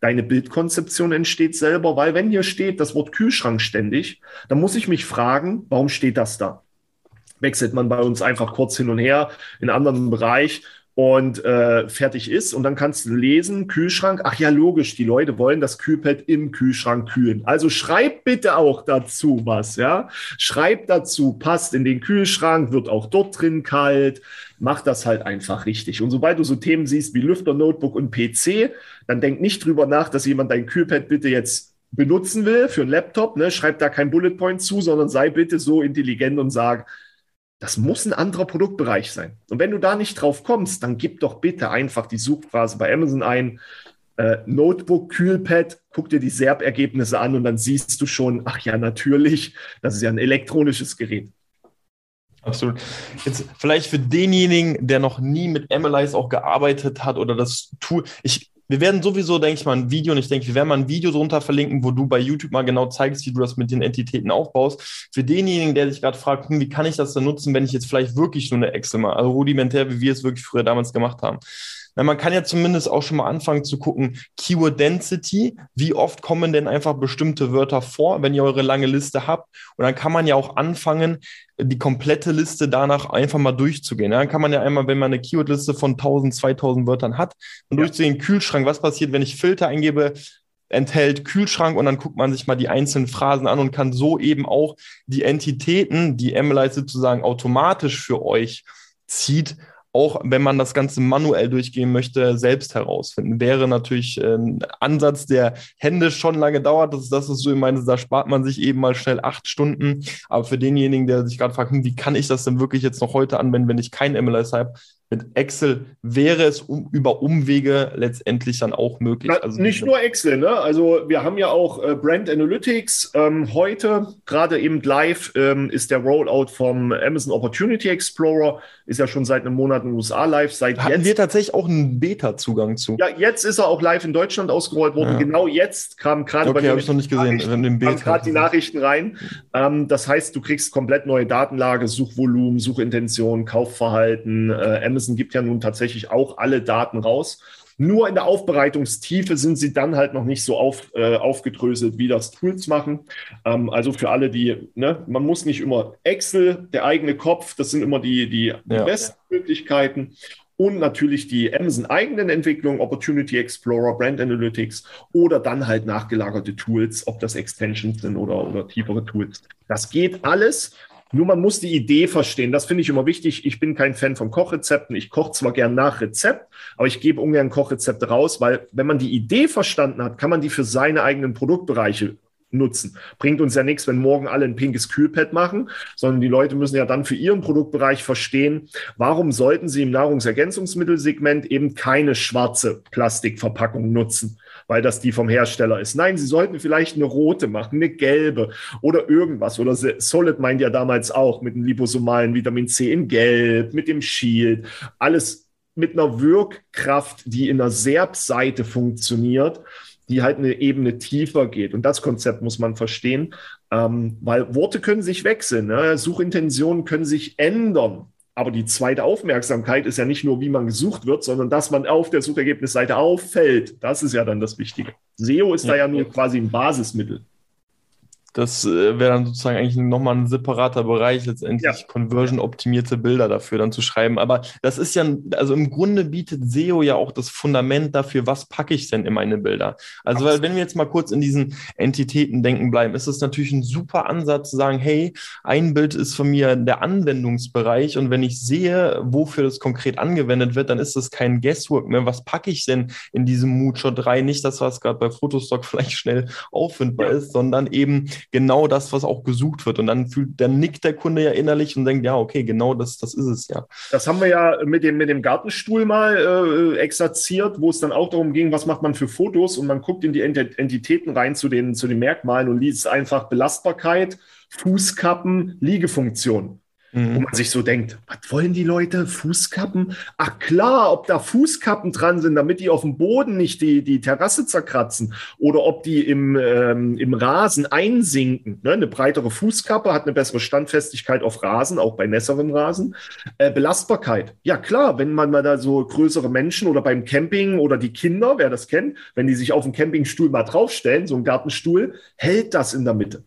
Speaker 3: Deine Bildkonzeption entsteht selber, weil wenn hier steht das Wort Kühlschrank ständig, dann muss ich mich fragen, warum steht das da? Wechselt man bei uns einfach kurz hin und her in anderen Bereich und äh, fertig ist. Und dann kannst du lesen, Kühlschrank. Ach ja, logisch, die Leute wollen das Kühlpad im Kühlschrank kühlen. Also schreib bitte auch dazu was, ja. Schreib dazu, passt in den Kühlschrank, wird auch dort drin kalt. Mach das halt einfach richtig. Und sobald du so Themen siehst wie Lüfter, Notebook und PC, dann denk nicht drüber nach, dass jemand dein Kühlpad bitte jetzt benutzen will für einen Laptop. Ne? Schreib da kein Bullet Point zu, sondern sei bitte so intelligent und sag, das muss ein anderer Produktbereich sein. Und wenn du da nicht drauf kommst, dann gib doch bitte einfach die Suchphrase bei Amazon ein. Äh, Notebook, Kühlpad, guck dir die SERP-Ergebnisse an und dann siehst du schon, ach ja, natürlich, das ist ja ein elektronisches Gerät.
Speaker 2: Absolut. Jetzt vielleicht für denjenigen, der noch nie mit MLIs auch gearbeitet hat oder das Tool. Ich, wir werden sowieso, denke ich mal, ein Video und ich denke, wir werden mal ein Video drunter verlinken, wo du bei YouTube mal genau zeigst, wie du das mit den Entitäten aufbaust. Für denjenigen, der sich gerade fragt, hm, wie kann ich das denn nutzen, wenn ich jetzt vielleicht wirklich nur eine Excel mal, also rudimentär, wie wir es wirklich früher damals gemacht haben. Na, man kann ja zumindest auch schon mal anfangen zu gucken, Keyword Density, wie oft kommen denn einfach bestimmte Wörter vor, wenn ihr eure lange Liste habt. Und dann kann man ja auch anfangen, die komplette Liste danach einfach mal durchzugehen. Ja, dann kann man ja einmal, wenn man eine Keywordliste von 1000, 2000 Wörtern hat, dann ja. durchzugehen, Kühlschrank, was passiert, wenn ich Filter eingebe, enthält Kühlschrank und dann guckt man sich mal die einzelnen Phrasen an und kann so eben auch die Entitäten, die MLI sozusagen automatisch für euch zieht, auch wenn man das Ganze manuell durchgehen möchte, selbst herausfinden. Wäre natürlich ein Ansatz, der händisch schon lange dauert. Das ist das, was du meinst, da spart man sich eben mal schnell acht Stunden. Aber für denjenigen, der sich gerade fragt, hm, wie kann ich das denn wirklich jetzt noch heute anwenden, wenn ich kein MLS habe, mit Excel wäre es um, über Umwege letztendlich dann auch möglich.
Speaker 3: Na, also nicht nur Excel, ne? Also wir haben ja auch äh, Brand Analytics. Ähm, heute, gerade eben live, ähm, ist der Rollout vom Amazon Opportunity Explorer, ist ja schon seit einem Monat in den USA live. Seit
Speaker 2: Hatten
Speaker 3: jetzt,
Speaker 2: wir tatsächlich auch einen Beta-Zugang zu?
Speaker 3: Ja, jetzt ist er auch live in Deutschland ausgerollt worden. Ja. Genau jetzt kam gerade
Speaker 2: okay, habe ich noch nicht gesehen.
Speaker 3: gerade die Nachrichten rein. Ähm, das heißt, du kriegst komplett neue Datenlage, Suchvolumen, Suchintention, Kaufverhalten, äh, Amazon gibt ja nun tatsächlich auch alle Daten raus. Nur in der Aufbereitungstiefe sind sie dann halt noch nicht so auf, äh, aufgedröselt, wie das Tools machen. Ähm, also für alle, die, ne, man muss nicht immer Excel, der eigene Kopf, das sind immer die, die, ja. besten Möglichkeiten. Und natürlich die Amazon eigenen Entwicklungen, Opportunity Explorer, Brand Analytics oder dann halt nachgelagerte Tools, ob das Extensions sind oder, oder tiefere Tools. Das geht alles. Nur man muss die Idee verstehen. Das finde ich immer wichtig. Ich bin kein Fan von Kochrezepten. Ich koche zwar gern nach Rezept, aber ich gebe ungern Kochrezepte raus, weil wenn man die Idee verstanden hat, kann man die für seine eigenen Produktbereiche nutzen. Bringt uns ja nichts, wenn morgen alle ein pinkes Kühlpad machen, sondern die Leute müssen ja dann für ihren Produktbereich verstehen, warum sollten sie im Nahrungsergänzungsmittelsegment eben keine schwarze Plastikverpackung nutzen, weil das die vom Hersteller ist. Nein, sie sollten vielleicht eine rote machen, eine gelbe oder irgendwas. Oder Solid meint ja damals auch mit dem liposomalen Vitamin C in Gelb, mit dem Shield, alles mit einer Wirkkraft, die in der Serbseite funktioniert die halt eine Ebene tiefer geht. Und das Konzept muss man verstehen, ähm, weil Worte können sich wechseln, ne? Suchintentionen können sich ändern. Aber die zweite Aufmerksamkeit ist ja nicht nur, wie man gesucht wird, sondern dass man auf der Suchergebnisseite auffällt. Das ist ja dann das Wichtige. SEO ist ja, da ja nur quasi ein Basismittel.
Speaker 2: Das äh, wäre dann sozusagen eigentlich nochmal ein separater Bereich, letztendlich ja. conversion-optimierte Bilder dafür dann zu schreiben. Aber das ist ja, also im Grunde bietet SEO ja auch das Fundament dafür, was packe ich denn in meine Bilder. Also, weil wenn wir jetzt mal kurz in diesen Entitäten denken bleiben, ist es natürlich ein super Ansatz zu sagen, hey, ein Bild ist von mir der Anwendungsbereich und wenn ich sehe, wofür das konkret angewendet wird, dann ist das kein Guesswork mehr. Was packe ich denn in diesem Moodshot 3? Nicht das, was gerade bei Fotostock vielleicht schnell auffindbar ja. ist, sondern eben genau das, was auch gesucht wird. Und dann fühlt, dann nickt der Kunde ja innerlich und denkt, ja, okay, genau das, das ist es ja.
Speaker 3: Das haben wir ja mit dem, mit dem Gartenstuhl mal äh, exerziert, wo es dann auch darum ging, was macht man für Fotos und man guckt in die Entitäten rein zu den, zu den Merkmalen und liest einfach Belastbarkeit, Fußkappen, Liegefunktion. Mhm. Wo man sich so denkt, was wollen die Leute? Fußkappen? Ach klar, ob da Fußkappen dran sind, damit die auf dem Boden nicht die, die Terrasse zerkratzen oder ob die im, ähm, im Rasen einsinken. Ne? Eine breitere Fußkappe hat eine bessere Standfestigkeit auf Rasen, auch bei nässeren Rasen. Äh, Belastbarkeit. Ja klar, wenn man mal da so größere Menschen oder beim Camping oder die Kinder, wer das kennt, wenn die sich auf dem Campingstuhl mal draufstellen, so ein Gartenstuhl, hält das in der Mitte.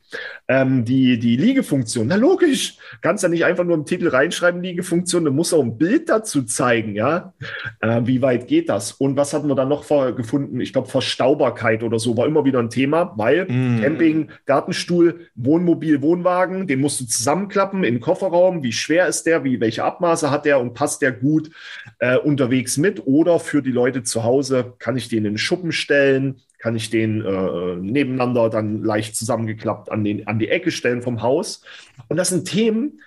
Speaker 3: Ähm, die, die Liegefunktion, na logisch, kannst ja nicht einfach nur im Titel reinschreiben, Liegefunktion, du musst auch ein Bild dazu zeigen, ja. Äh, wie weit geht das? Und was hatten wir dann noch gefunden? Ich glaube, Verstaubarkeit oder so war immer wieder ein Thema, weil mm. Camping, Gartenstuhl, Wohnmobil, Wohnwagen, den musst du zusammenklappen in den Kofferraum. Wie schwer ist der? Wie, welche Abmaße hat der und passt der gut äh, unterwegs mit? Oder für die Leute zu Hause kann ich den in den Schuppen stellen? kann ich den äh, nebeneinander dann leicht zusammengeklappt an, den, an die Ecke stellen vom Haus. Und das sind Themen,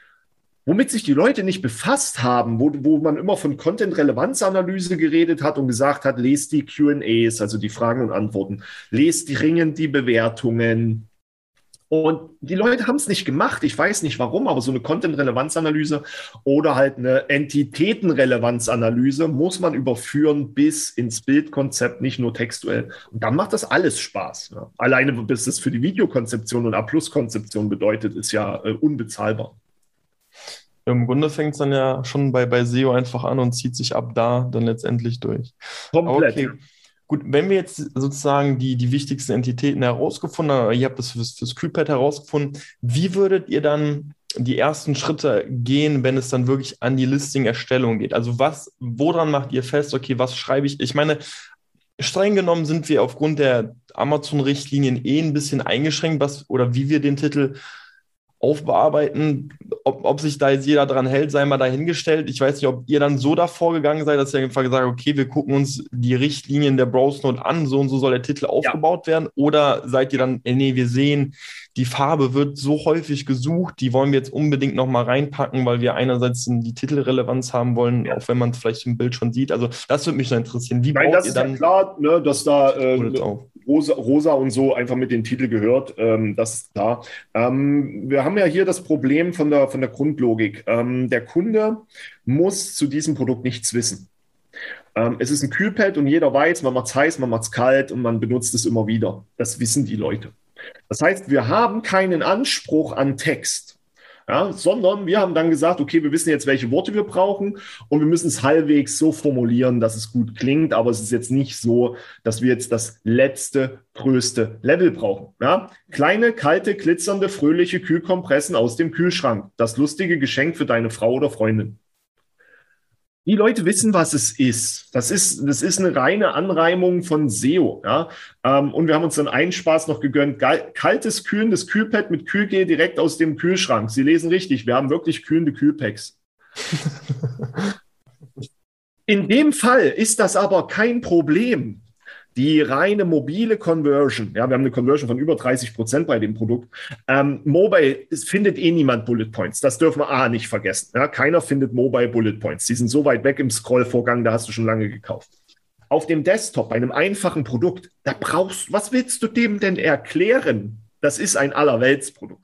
Speaker 3: womit sich die Leute nicht befasst haben, wo, wo man immer von Content-Relevanzanalyse geredet hat und gesagt hat, lest die QAs, also die Fragen und Antworten, lest dringend die Bewertungen, und die Leute haben es nicht gemacht. Ich weiß nicht warum, aber so eine Content-Relevanzanalyse oder halt eine Entitäten-Relevanzanalyse muss man überführen bis ins Bildkonzept, nicht nur textuell. Und dann macht das alles Spaß. Ja. Alleine, bis es für die Videokonzeption und A-Plus-Konzeption bedeutet, ist ja äh, unbezahlbar.
Speaker 2: Im Grunde fängt es dann ja schon bei, bei SEO einfach an und zieht sich ab da dann letztendlich durch. Komplett. Okay. Gut, wenn wir jetzt sozusagen die, die wichtigsten Entitäten herausgefunden haben, ihr habt das fürs, fürs Kühlpad herausgefunden, wie würdet ihr dann die ersten Schritte gehen, wenn es dann wirklich an die Listing-Erstellung geht? Also was, woran macht ihr fest, okay, was schreibe ich? Ich meine, streng genommen sind wir aufgrund der Amazon-Richtlinien eh ein bisschen eingeschränkt, was oder wie wir den Titel aufbearbeiten. Ob, ob sich da jetzt jeder dran hält, sei mal dahingestellt. Ich weiß nicht, ob ihr dann so davor gegangen seid, dass ihr einfach gesagt habt, okay, wir gucken uns die Richtlinien der Browse Note an, so und so soll der Titel aufgebaut ja. werden. Oder seid ihr dann, nee, wir sehen, die Farbe wird so häufig gesucht, die wollen wir jetzt unbedingt nochmal reinpacken, weil wir einerseits die Titelrelevanz haben wollen, ja. auch wenn man es vielleicht im Bild schon sieht. Also das würde mich so interessieren.
Speaker 3: Wie Nein, das ihr ist dann ja klar, ne, dass da äh, Rosa, Rosa, und so einfach mit den Titel gehört. Ähm, das ist klar. Ähm, wir haben ja hier das Problem von der, von der Grundlogik. Ähm, der Kunde muss zu diesem Produkt nichts wissen. Ähm, es ist ein Kühlpad und jeder weiß, man macht es heiß, man macht es kalt und man benutzt es immer wieder. Das wissen die Leute. Das heißt, wir haben keinen Anspruch an Text. Ja, sondern wir haben dann gesagt, okay, wir wissen jetzt, welche Worte wir brauchen und wir müssen es halbwegs so formulieren, dass es gut klingt, aber es ist jetzt nicht so, dass wir jetzt das letzte, größte Level brauchen. Ja? Kleine, kalte, glitzernde, fröhliche Kühlkompressen aus dem Kühlschrank. Das lustige Geschenk für deine Frau oder Freundin. Die Leute wissen, was es ist. Das ist, das ist eine reine Anreimung von SEO. Ja? Ähm, und wir haben uns dann einen Spaß noch gegönnt. Kaltes, kühlendes Kühlpad mit Kühlgel direkt aus dem Kühlschrank. Sie lesen richtig, wir haben wirklich kühlende Kühlpacks. In dem Fall ist das aber kein Problem. Die reine mobile Conversion, ja, wir haben eine Conversion von über 30 Prozent bei dem Produkt. Ähm, Mobile findet eh niemand Bullet Points. Das dürfen wir A nicht vergessen. Ja, keiner findet Mobile Bullet Points. Die sind so weit weg im Scrollvorgang, da hast du schon lange gekauft. Auf dem Desktop, bei einem einfachen Produkt, da brauchst, was willst du dem denn erklären? Das ist ein Allerweltsprodukt.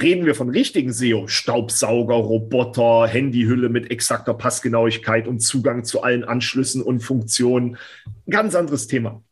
Speaker 3: Reden wir von richtigen SEO, Staubsauger, Roboter, Handyhülle mit exakter Passgenauigkeit und Zugang zu allen Anschlüssen und Funktionen, ganz anderes Thema.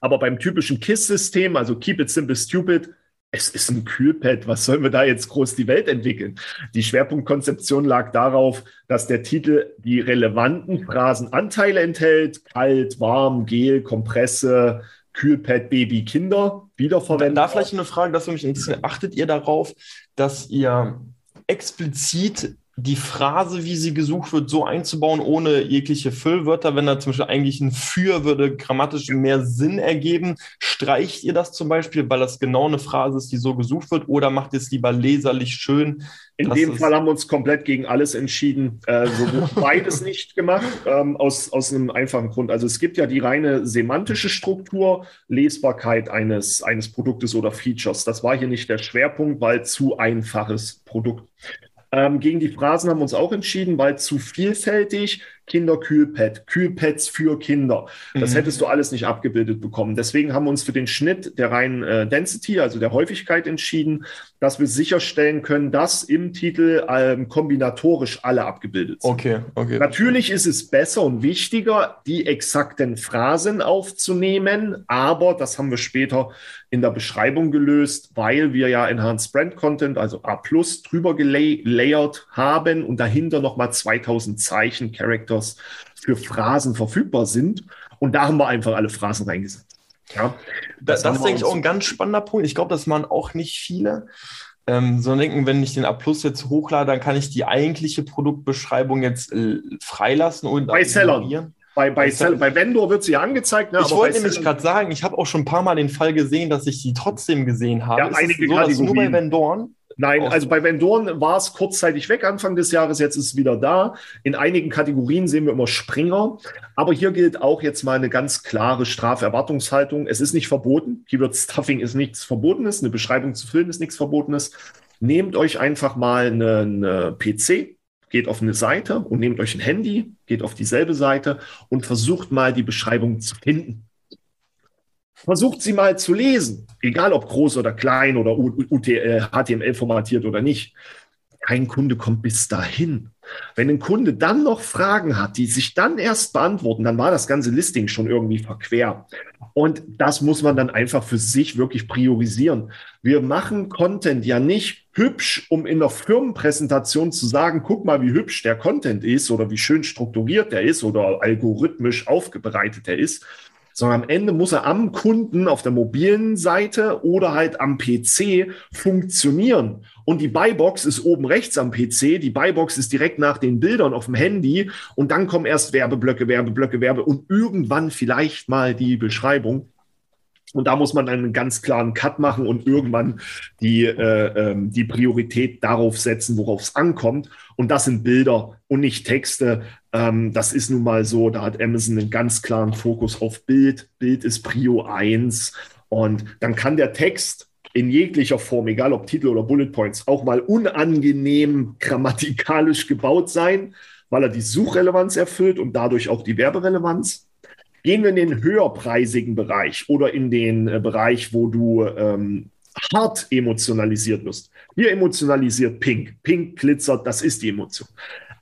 Speaker 3: Aber beim typischen KISS-System, also Keep It Simple Stupid, es ist ein Kühlpad. Was sollen wir da jetzt groß die Welt entwickeln? Die Schwerpunktkonzeption lag darauf, dass der Titel die relevanten Phrasenanteile enthält. Kalt, warm, Gel, Kompresse, Kühlpad Baby Kinder wiederverwenden.
Speaker 2: Da vielleicht eine Frage, das für mich interessiert. Achtet ihr darauf, dass ihr explizit die Phrase, wie sie gesucht wird, so einzubauen, ohne jegliche Füllwörter. Wenn da zum Beispiel eigentlich ein Für würde grammatisch mehr Sinn ergeben, streicht ihr das zum Beispiel, weil das genau eine Phrase ist, die so gesucht wird, oder macht ihr es lieber leserlich schön?
Speaker 3: In dem Fall haben wir uns komplett gegen alles entschieden. Äh, so beides nicht gemacht, ähm, aus, aus einem einfachen Grund. Also es gibt ja die reine semantische Struktur, Lesbarkeit eines, eines Produktes oder Features. Das war hier nicht der Schwerpunkt, weil zu einfaches Produkt. Ähm, gegen die Phrasen haben wir uns auch entschieden, weil zu vielfältig, Kinderkühlpad, Kühlpads für Kinder. Das mhm. hättest du alles nicht abgebildet bekommen. Deswegen haben wir uns für den Schnitt der reinen äh, Density, also der Häufigkeit entschieden, dass wir sicherstellen können, dass im Titel ähm, kombinatorisch alle abgebildet sind.
Speaker 2: Okay, okay.
Speaker 3: Natürlich ist es besser und wichtiger, die exakten Phrasen aufzunehmen, aber das haben wir später in der Beschreibung gelöst, weil wir ja Enhanced Brand Content, also A plus, drüber gelayert haben und dahinter nochmal 2000 Zeichen, Character Vectors für Phrasen verfügbar sind. Und da haben wir einfach alle Phrasen reingesetzt.
Speaker 2: Ja, das, das ist, denke ich, auch ein ganz spannender Punkt. Ich glaube, das machen auch nicht viele. Ähm, sondern denken, wenn ich den A Plus jetzt hochlade, dann kann ich die eigentliche Produktbeschreibung jetzt äh, freilassen und
Speaker 3: bei Sellern. Bei, bei, Sell bei Vendor wird sie ja angezeigt.
Speaker 2: Ne? Ich wollte nämlich gerade sagen, ich habe auch schon ein paar Mal den Fall gesehen, dass ich die trotzdem gesehen habe.
Speaker 3: Ja, ist einige so,
Speaker 2: dass nur bei Vendoren
Speaker 3: Nein, also bei Vendoren war es kurzzeitig weg Anfang des Jahres, jetzt ist es wieder da. In einigen Kategorien sehen wir immer Springer, aber hier gilt auch jetzt mal eine ganz klare Straferwartungshaltung. Es ist nicht verboten. Keyword Stuffing ist nichts Verbotenes, eine Beschreibung zu füllen ist nichts Verbotenes. Nehmt euch einfach mal einen eine PC, geht auf eine Seite und nehmt euch ein Handy, geht auf dieselbe Seite und versucht mal die Beschreibung zu finden. Versucht sie mal zu lesen, egal ob groß oder klein oder HTML äh, formatiert oder nicht. Kein Kunde kommt bis dahin. Wenn ein Kunde dann noch Fragen hat, die sich dann erst beantworten, dann war das ganze Listing schon irgendwie verquer. Und das muss man dann einfach für sich wirklich priorisieren. Wir machen Content ja nicht hübsch, um in der Firmenpräsentation zu sagen, guck mal, wie hübsch der Content ist oder wie schön strukturiert der ist oder algorithmisch aufbereitet er ist, sondern am Ende muss er am Kunden auf der mobilen Seite oder halt am PC funktionieren. Und die Buybox ist oben rechts am PC, die Buybox ist direkt nach den Bildern auf dem Handy und dann kommen erst Werbeblöcke, Werbeblöcke, Werbe und irgendwann vielleicht mal die Beschreibung. Und da muss man einen ganz klaren Cut machen und irgendwann die, äh, ähm, die Priorität darauf setzen, worauf es ankommt. Und das sind Bilder und nicht Texte. Ähm, das ist nun mal so, da hat Amazon einen ganz klaren Fokus auf Bild. Bild ist Prio 1. Und dann kann der Text in jeglicher Form, egal ob Titel oder Bullet Points, auch mal unangenehm grammatikalisch gebaut sein, weil er die Suchrelevanz erfüllt und dadurch auch die Werberelevanz. Gehen wir in den höherpreisigen Bereich oder in den äh, Bereich, wo du ähm, hart emotionalisiert wirst. Hier emotionalisiert Pink. Pink glitzert, das ist die Emotion.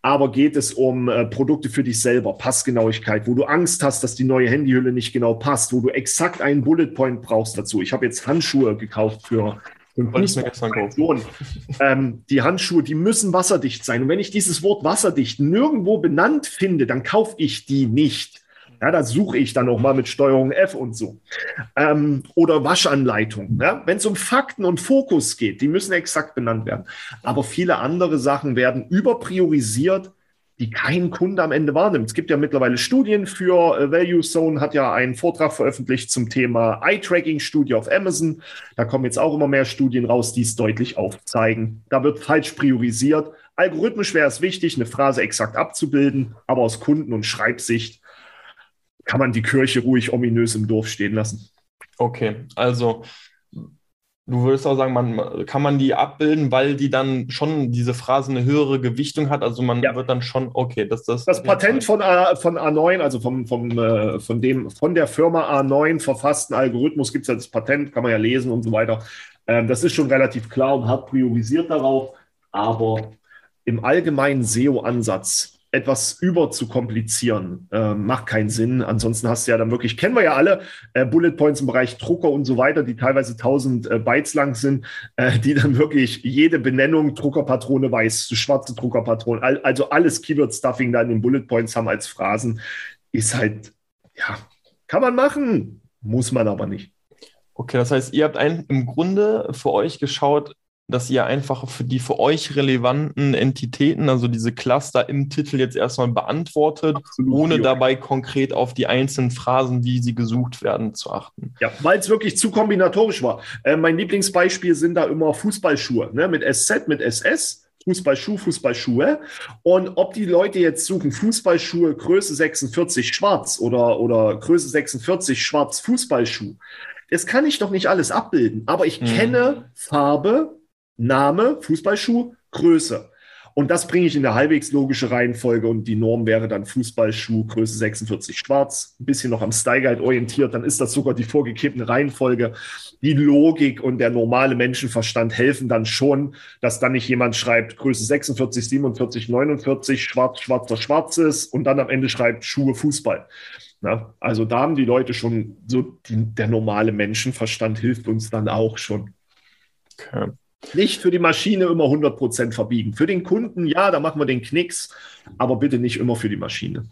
Speaker 3: Aber geht es um äh, Produkte für dich selber, Passgenauigkeit, wo du Angst hast, dass die neue Handyhülle nicht genau passt, wo du exakt einen Bullet Point brauchst dazu. Ich habe jetzt Handschuhe gekauft für ähm, die Handschuhe, die müssen wasserdicht sein. Und wenn ich dieses Wort wasserdicht nirgendwo benannt finde, dann kaufe ich die nicht. Ja, da suche ich dann noch mal mit Steuerung F und so. Ähm, oder Waschanleitung. Ja? Wenn es um Fakten und Fokus geht, die müssen exakt benannt werden. Aber viele andere Sachen werden überpriorisiert. die kein Kunde am Ende wahrnimmt. Es gibt ja mittlerweile Studien für äh, Value Zone, hat ja einen Vortrag veröffentlicht zum Thema Eye-Tracking-Studie auf Amazon. Da kommen jetzt auch immer mehr Studien raus, die es deutlich aufzeigen. Da wird falsch priorisiert. Algorithmisch wäre es wichtig, eine Phrase exakt abzubilden, aber aus Kunden- und Schreibsicht kann man die Kirche ruhig ominös im Dorf stehen lassen.
Speaker 2: Okay, also Du würdest auch sagen, man kann man die abbilden, weil die dann schon diese Phrase eine höhere Gewichtung hat. Also man ja. wird dann schon, okay, dass das.
Speaker 3: Das Patent von, A, von A9, also vom, vom, äh, von dem von der Firma A9 verfassten Algorithmus gibt es ja das Patent, kann man ja lesen und so weiter. Ähm, das ist schon relativ klar und hat priorisiert darauf. Aber im allgemeinen SEO-Ansatz etwas über zu komplizieren, äh, macht keinen Sinn. Ansonsten hast du ja dann wirklich, kennen wir ja alle, äh, Bullet Points im Bereich Drucker und so weiter, die teilweise 1000 äh, Bytes lang sind, äh, die dann wirklich jede Benennung Druckerpatrone weiß, schwarze Druckerpatrone, all, also alles Keyword-Stuffing da in den Bullet Points haben als Phrasen, ist halt, ja, kann man machen, muss man aber nicht.
Speaker 2: Okay, das heißt, ihr habt ein, im Grunde für euch geschaut, dass ihr einfach für die für euch relevanten Entitäten, also diese Cluster im Titel jetzt erstmal beantwortet, Absolut, ohne dabei konkret auf die einzelnen Phrasen, wie sie gesucht werden, zu achten.
Speaker 3: Ja, weil es wirklich zu kombinatorisch war. Äh, mein Lieblingsbeispiel sind da immer Fußballschuhe, ne? mit SZ, mit SS. Fußballschuh, Fußballschuhe. Und ob die Leute jetzt suchen, Fußballschuhe Größe 46 schwarz oder, oder Größe 46 schwarz Fußballschuh, das kann ich doch nicht alles abbilden. Aber ich mhm. kenne Farbe, Name, Fußballschuh, Größe. Und das bringe ich in der halbwegs logische Reihenfolge und die Norm wäre dann Fußballschuh, Größe 46 schwarz, ein bisschen noch am Style Guide orientiert, dann ist das sogar die vorgegebene Reihenfolge. Die Logik und der normale Menschenverstand helfen dann schon, dass dann nicht jemand schreibt Größe 46, 47, 49, schwarz, schwarzer, schwarzes und dann am Ende schreibt Schuhe, Fußball. Na, also da haben die Leute schon so, die, der normale Menschenverstand hilft uns dann auch schon. Okay. Nicht für die Maschine immer 100% verbiegen. Für den Kunden, ja, da machen wir den Knicks, aber bitte nicht immer für die Maschine.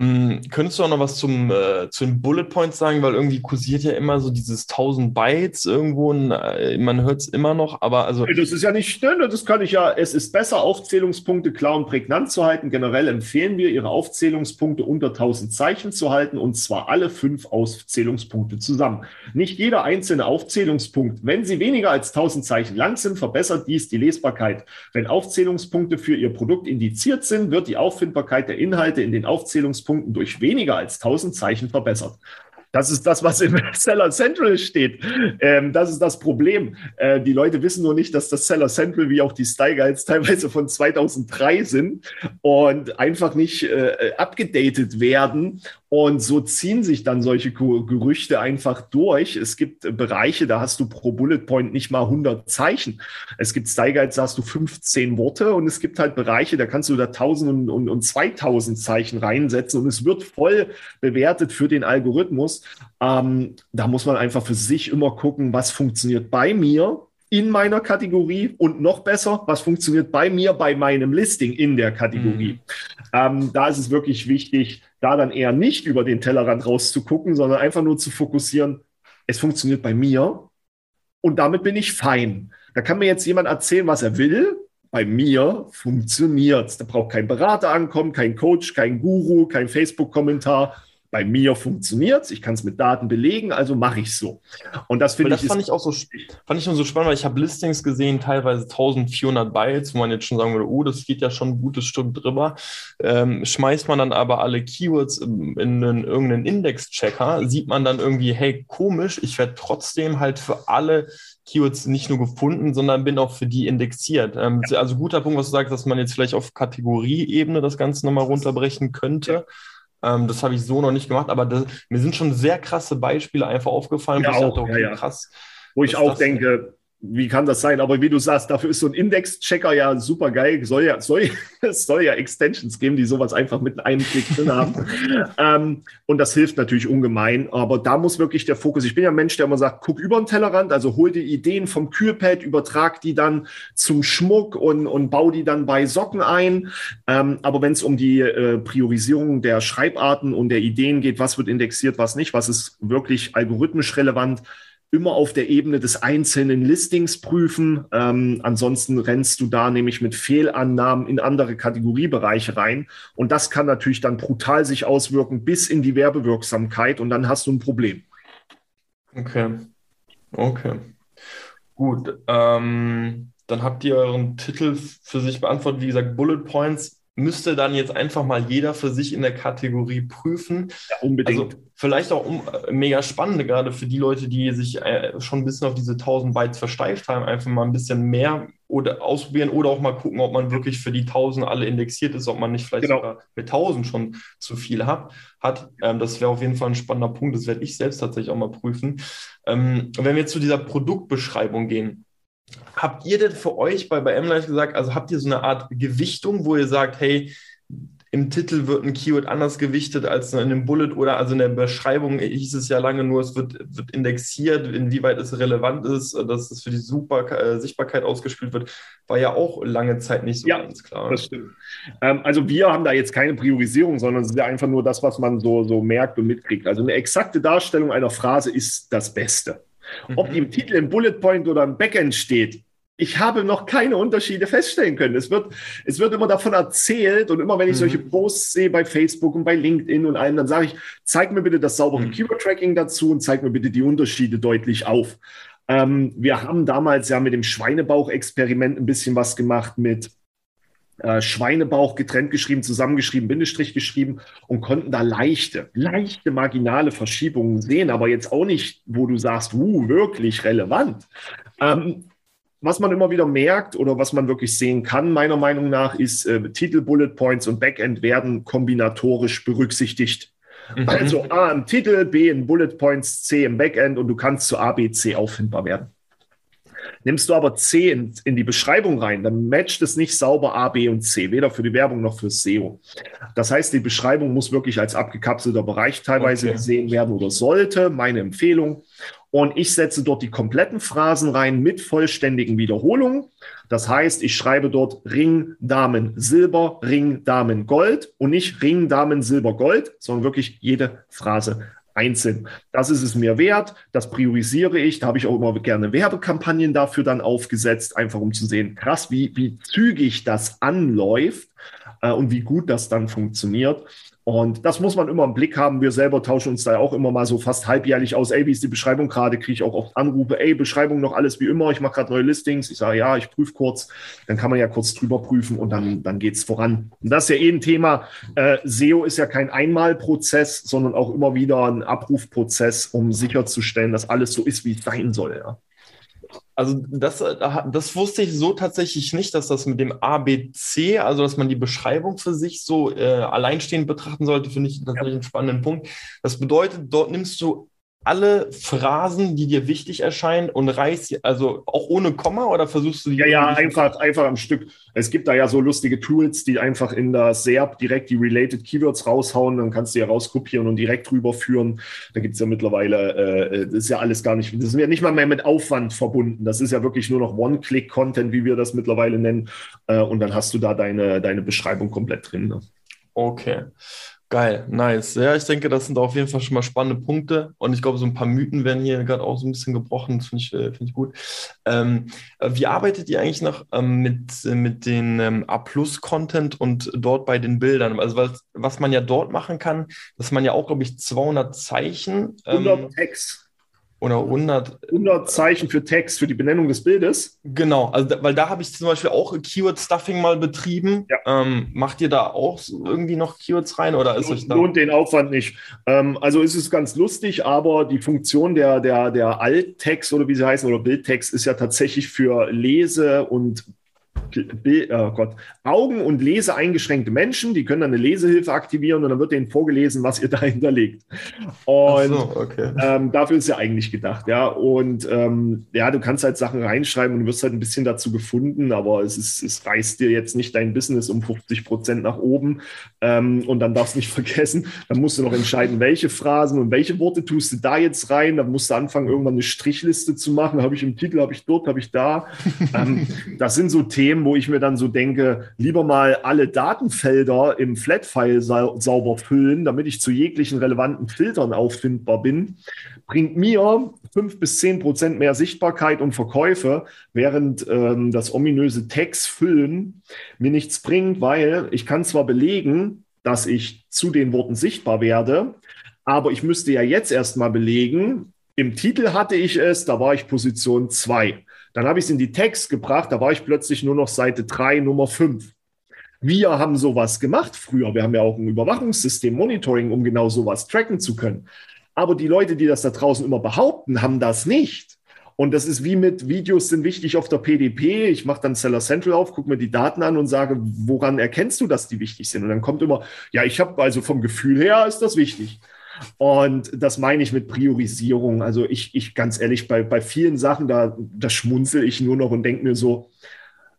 Speaker 2: Hm, könntest du auch noch was zum, äh, zu den Bullet Points sagen, weil irgendwie kursiert ja immer so dieses 1000 Bytes irgendwo, und, äh, man hört es immer noch, aber also.
Speaker 3: Das ist ja nicht, ne, das kann ich ja, es ist besser, Aufzählungspunkte klar und prägnant zu halten. Generell empfehlen wir, Ihre Aufzählungspunkte unter 1000 Zeichen zu halten und zwar alle fünf Aufzählungspunkte zusammen. Nicht jeder einzelne Aufzählungspunkt. Wenn sie weniger als 1000 Zeichen lang sind, verbessert dies die Lesbarkeit. Wenn Aufzählungspunkte für Ihr Produkt indiziert sind, wird die Auffindbarkeit der Inhalte in den Aufzählungspunkten Punkten durch weniger als 1000 Zeichen verbessert. Das ist das, was im Seller Central steht. Ähm, das ist das Problem. Äh, die Leute wissen nur nicht, dass das Seller Central wie auch die Style Guides teilweise von 2003 sind und einfach nicht äh, abgedatet werden. Und so ziehen sich dann solche Gerüchte einfach durch. Es gibt Bereiche, da hast du pro Bullet Point nicht mal 100 Zeichen. Es gibt Style Guides, da hast du 15 Worte und es gibt halt Bereiche, da kannst du da 1000 und, und, und 2000 Zeichen reinsetzen und es wird voll bewertet für den Algorithmus. Ähm, da muss man einfach für sich immer gucken, was funktioniert bei mir in meiner Kategorie und noch besser, was funktioniert bei mir bei meinem Listing in der Kategorie. Mhm. Ähm, da ist es wirklich wichtig, da dann eher nicht über den Tellerrand rauszugucken, sondern einfach nur zu fokussieren, es funktioniert bei mir und damit bin ich fein. Da kann mir jetzt jemand erzählen, was er will. Bei mir funktioniert Da braucht kein Berater ankommen, kein Coach, kein Guru, kein Facebook-Kommentar bei mir funktioniert ich kann es mit Daten belegen, also mache ich es so.
Speaker 2: Und das finde ich. Das fand ich auch so, fand ich schon so spannend, weil ich habe Listings gesehen, teilweise 1400 Bytes, wo man jetzt schon sagen würde, oh, das geht ja schon ein gutes Stück drüber. Ähm, schmeißt man dann aber alle Keywords in, in, in irgendeinen Index-Checker, sieht man dann irgendwie, hey, komisch, ich werde trotzdem halt für alle Keywords nicht nur gefunden, sondern bin auch für die indexiert. Ähm, ja. Also guter Punkt, was du sagst, dass man jetzt vielleicht auf Kategorieebene das Ganze nochmal runterbrechen könnte. Ja ähm, das habe ich so noch nicht gemacht, aber das, mir sind schon sehr krasse Beispiele einfach aufgefallen,
Speaker 3: ja, ich dachte, okay, ja, ja. krass. Wo ich auch denke, wie kann das sein? Aber wie du sagst, dafür ist so ein Index-Checker ja super geil. Soll ja, soll, es soll ja Extensions geben, die sowas einfach mit einem Klick drin haben. ähm, und das hilft natürlich ungemein. Aber da muss wirklich der Fokus. Ich bin ja ein Mensch, der immer sagt, guck über den Tellerrand, also hol die Ideen vom Kühlpad, übertrag die dann zum Schmuck und, und bau die dann bei Socken ein. Ähm, aber wenn es um die äh, Priorisierung der Schreibarten und der Ideen geht, was wird indexiert, was nicht, was ist wirklich algorithmisch relevant, immer auf der Ebene des einzelnen Listings prüfen. Ähm, ansonsten rennst du da nämlich mit Fehlannahmen in andere Kategoriebereiche rein. Und das kann natürlich dann brutal sich auswirken bis in die Werbewirksamkeit und dann hast du ein Problem.
Speaker 2: Okay. Okay. Gut. Ähm, dann habt ihr euren Titel für sich beantwortet. Wie gesagt, Bullet Points müsste dann jetzt einfach mal jeder für sich in der Kategorie prüfen.
Speaker 3: Ja, unbedingt.
Speaker 2: Also vielleicht auch um, äh, mega spannend, gerade für die Leute, die sich äh, schon ein bisschen auf diese 1000 Bytes versteift haben, einfach mal ein bisschen mehr oder ausprobieren oder auch mal gucken, ob man wirklich für die 1000 alle indexiert ist, ob man nicht vielleicht genau. sogar mit 1000 schon zu viel hat. hat. Ähm, das wäre auf jeden Fall ein spannender Punkt. Das werde ich selbst tatsächlich auch mal prüfen. Ähm, wenn wir zu dieser Produktbeschreibung gehen, habt ihr denn für euch bei, bei MLife gesagt, also habt ihr so eine Art Gewichtung, wo ihr sagt, hey, im Titel wird ein Keyword anders gewichtet als in einem Bullet oder also in der Beschreibung hieß es ja lange nur, es wird, wird indexiert, inwieweit es relevant ist, dass es für die Super, äh, Sichtbarkeit ausgespielt wird, war ja auch lange Zeit nicht so
Speaker 3: ja,
Speaker 2: ganz klar.
Speaker 3: Das stimmt. Ähm, also wir haben da jetzt keine Priorisierung, sondern es ist ja einfach nur das, was man so, so merkt und mitkriegt. Also eine exakte Darstellung einer Phrase ist das Beste. Ob die mhm. im Titel, im Bullet Point oder im Backend steht, ich habe noch keine Unterschiede feststellen können. Es wird, es wird immer davon erzählt und immer wenn ich mhm. solche Posts sehe bei Facebook und bei LinkedIn und allem, dann sage ich, zeig mir bitte das saubere mhm. Keyword-Tracking dazu und zeig mir bitte die Unterschiede deutlich auf. Ähm, wir haben damals ja mit dem Schweinebauch-Experiment ein bisschen was gemacht mit äh, Schweinebauch getrennt geschrieben, zusammengeschrieben, Bindestrich geschrieben und konnten da leichte, leichte marginale Verschiebungen sehen, aber jetzt auch nicht, wo du sagst, uh, wirklich relevant. Ähm, was man immer wieder merkt oder was man wirklich sehen kann, meiner Meinung nach, ist, äh, Titel, Bullet Points und Backend werden kombinatorisch berücksichtigt. Mhm. Also A im Titel, B in Bullet Points, C im Backend und du kannst zu A, B, C auffindbar werden. Nimmst du aber C in, in, die Beschreibung rein, dann matcht es nicht sauber A, B und C, weder für die Werbung noch für SEO. Das heißt, die Beschreibung muss wirklich als abgekapselter Bereich teilweise okay. gesehen werden oder sollte, meine Empfehlung und ich setze dort die kompletten Phrasen rein mit vollständigen Wiederholungen. Das heißt, ich schreibe dort Ring, Damen, Silber, Ring, Damen, Gold und nicht Ring, Damen, Silber, Gold, sondern wirklich jede Phrase einzeln. Das ist es mir wert, das priorisiere ich. Da habe ich auch immer gerne Werbekampagnen dafür dann aufgesetzt, einfach um zu sehen, krass, wie, wie zügig das anläuft äh, und wie gut das dann funktioniert. Und das muss man immer im Blick haben. Wir selber tauschen uns da auch immer mal so fast halbjährlich aus. Ey, wie ist die Beschreibung gerade? Kriege ich auch oft Anrufe. Ey, Beschreibung noch alles wie immer. Ich mache gerade neue Listings. Ich sage, ja, ich prüfe kurz. Dann kann man ja kurz drüber prüfen und dann, dann geht es voran. Und das ist ja eh ein Thema. Äh, SEO ist ja kein Einmalprozess, sondern auch immer wieder ein Abrufprozess, um sicherzustellen, dass alles so ist, wie es sein soll. Ja.
Speaker 2: Also das, äh, das wusste ich so tatsächlich nicht, dass das mit dem ABC, also dass man die Beschreibung für sich so äh, alleinstehend betrachten sollte, finde ich tatsächlich ja. einen spannenden Punkt. Das bedeutet, dort nimmst du alle Phrasen, die dir wichtig erscheinen und reißt, also auch ohne Komma oder versuchst du die?
Speaker 3: Ja, ja, einfach, einfach am Stück. Es gibt da ja so lustige Tools, die einfach in der SERP direkt die Related Keywords raushauen, dann kannst du ja rauskopieren und direkt rüberführen. Da gibt es ja mittlerweile, äh, das ist ja alles gar nicht, das ist ja nicht mal mehr mit Aufwand verbunden. Das ist ja wirklich nur noch One-Click-Content, wie wir das mittlerweile nennen. Äh, und dann hast du da deine, deine Beschreibung komplett drin. Ne?
Speaker 2: Okay. Geil, nice. Ja, ich denke, das sind auf jeden Fall schon mal spannende Punkte. Und ich glaube, so ein paar Mythen werden hier gerade auch so ein bisschen gebrochen. Das finde ich, äh, find ich gut. Ähm, äh, wie arbeitet ihr eigentlich noch ähm, mit, mit den ähm, A-Plus-Content und dort bei den Bildern? Also, was, was man ja dort machen kann, dass man ja auch, glaube ich, 200 Zeichen.
Speaker 3: 100 ähm, Text.
Speaker 2: Oder 100.
Speaker 3: 100 Zeichen für Text, für die Benennung des Bildes.
Speaker 2: Genau, also da, weil da habe ich zum Beispiel auch Keyword-Stuffing mal betrieben. Ja. Ähm, macht ihr da auch irgendwie noch Keywords rein oder ist
Speaker 3: euch da? Lohnt den Aufwand nicht. Ähm, also ist es ganz lustig, aber die Funktion der, der, der Alt-Text oder wie sie heißen oder Bildtext ist ja tatsächlich für Lese- und oh Gott, Augen- und Lese eingeschränkte Menschen, die können dann eine Lesehilfe aktivieren und dann wird denen vorgelesen, was ihr dahinter legt. Und so, okay. ähm, dafür ist ja eigentlich gedacht, ja. Und ähm, ja, du kannst halt Sachen reinschreiben und du wirst halt ein bisschen dazu gefunden, aber es, ist, es reißt dir jetzt nicht dein Business um 50 Prozent nach oben. Ähm, und dann darfst du nicht vergessen, dann musst du noch entscheiden, welche Phrasen und welche Worte tust du da jetzt rein. Dann musst du anfangen, irgendwann eine Strichliste zu machen. Habe ich im Titel, habe ich dort, habe ich da. Ähm, das sind so Themen, System, wo ich mir dann so denke, lieber mal alle Datenfelder im Flatfile sau sauber füllen, damit ich zu jeglichen relevanten Filtern auffindbar bin, bringt mir fünf bis zehn Prozent mehr Sichtbarkeit und Verkäufe, während ähm, das ominöse Text füllen mir nichts bringt, weil ich kann zwar belegen, dass ich zu den Worten sichtbar werde, aber ich müsste ja jetzt erstmal belegen, im Titel hatte ich es, da war ich Position 2. Dann habe ich es in die Text gebracht, da war ich plötzlich nur noch Seite 3, Nummer 5. Wir haben sowas gemacht früher. Wir haben ja auch ein Überwachungssystem, Monitoring, um genau sowas tracken zu können. Aber die Leute, die das da draußen immer behaupten, haben das nicht. Und das ist wie mit Videos sind wichtig auf der PDP. Ich mache dann Seller Central auf, gucke mir die Daten an und sage, woran erkennst du, dass die wichtig sind? Und dann kommt immer, ja, ich habe also vom Gefühl her ist das wichtig. Und das meine ich mit Priorisierung. Also ich, ich ganz ehrlich, bei, bei vielen Sachen, da, da schmunzel ich nur noch und denke mir so,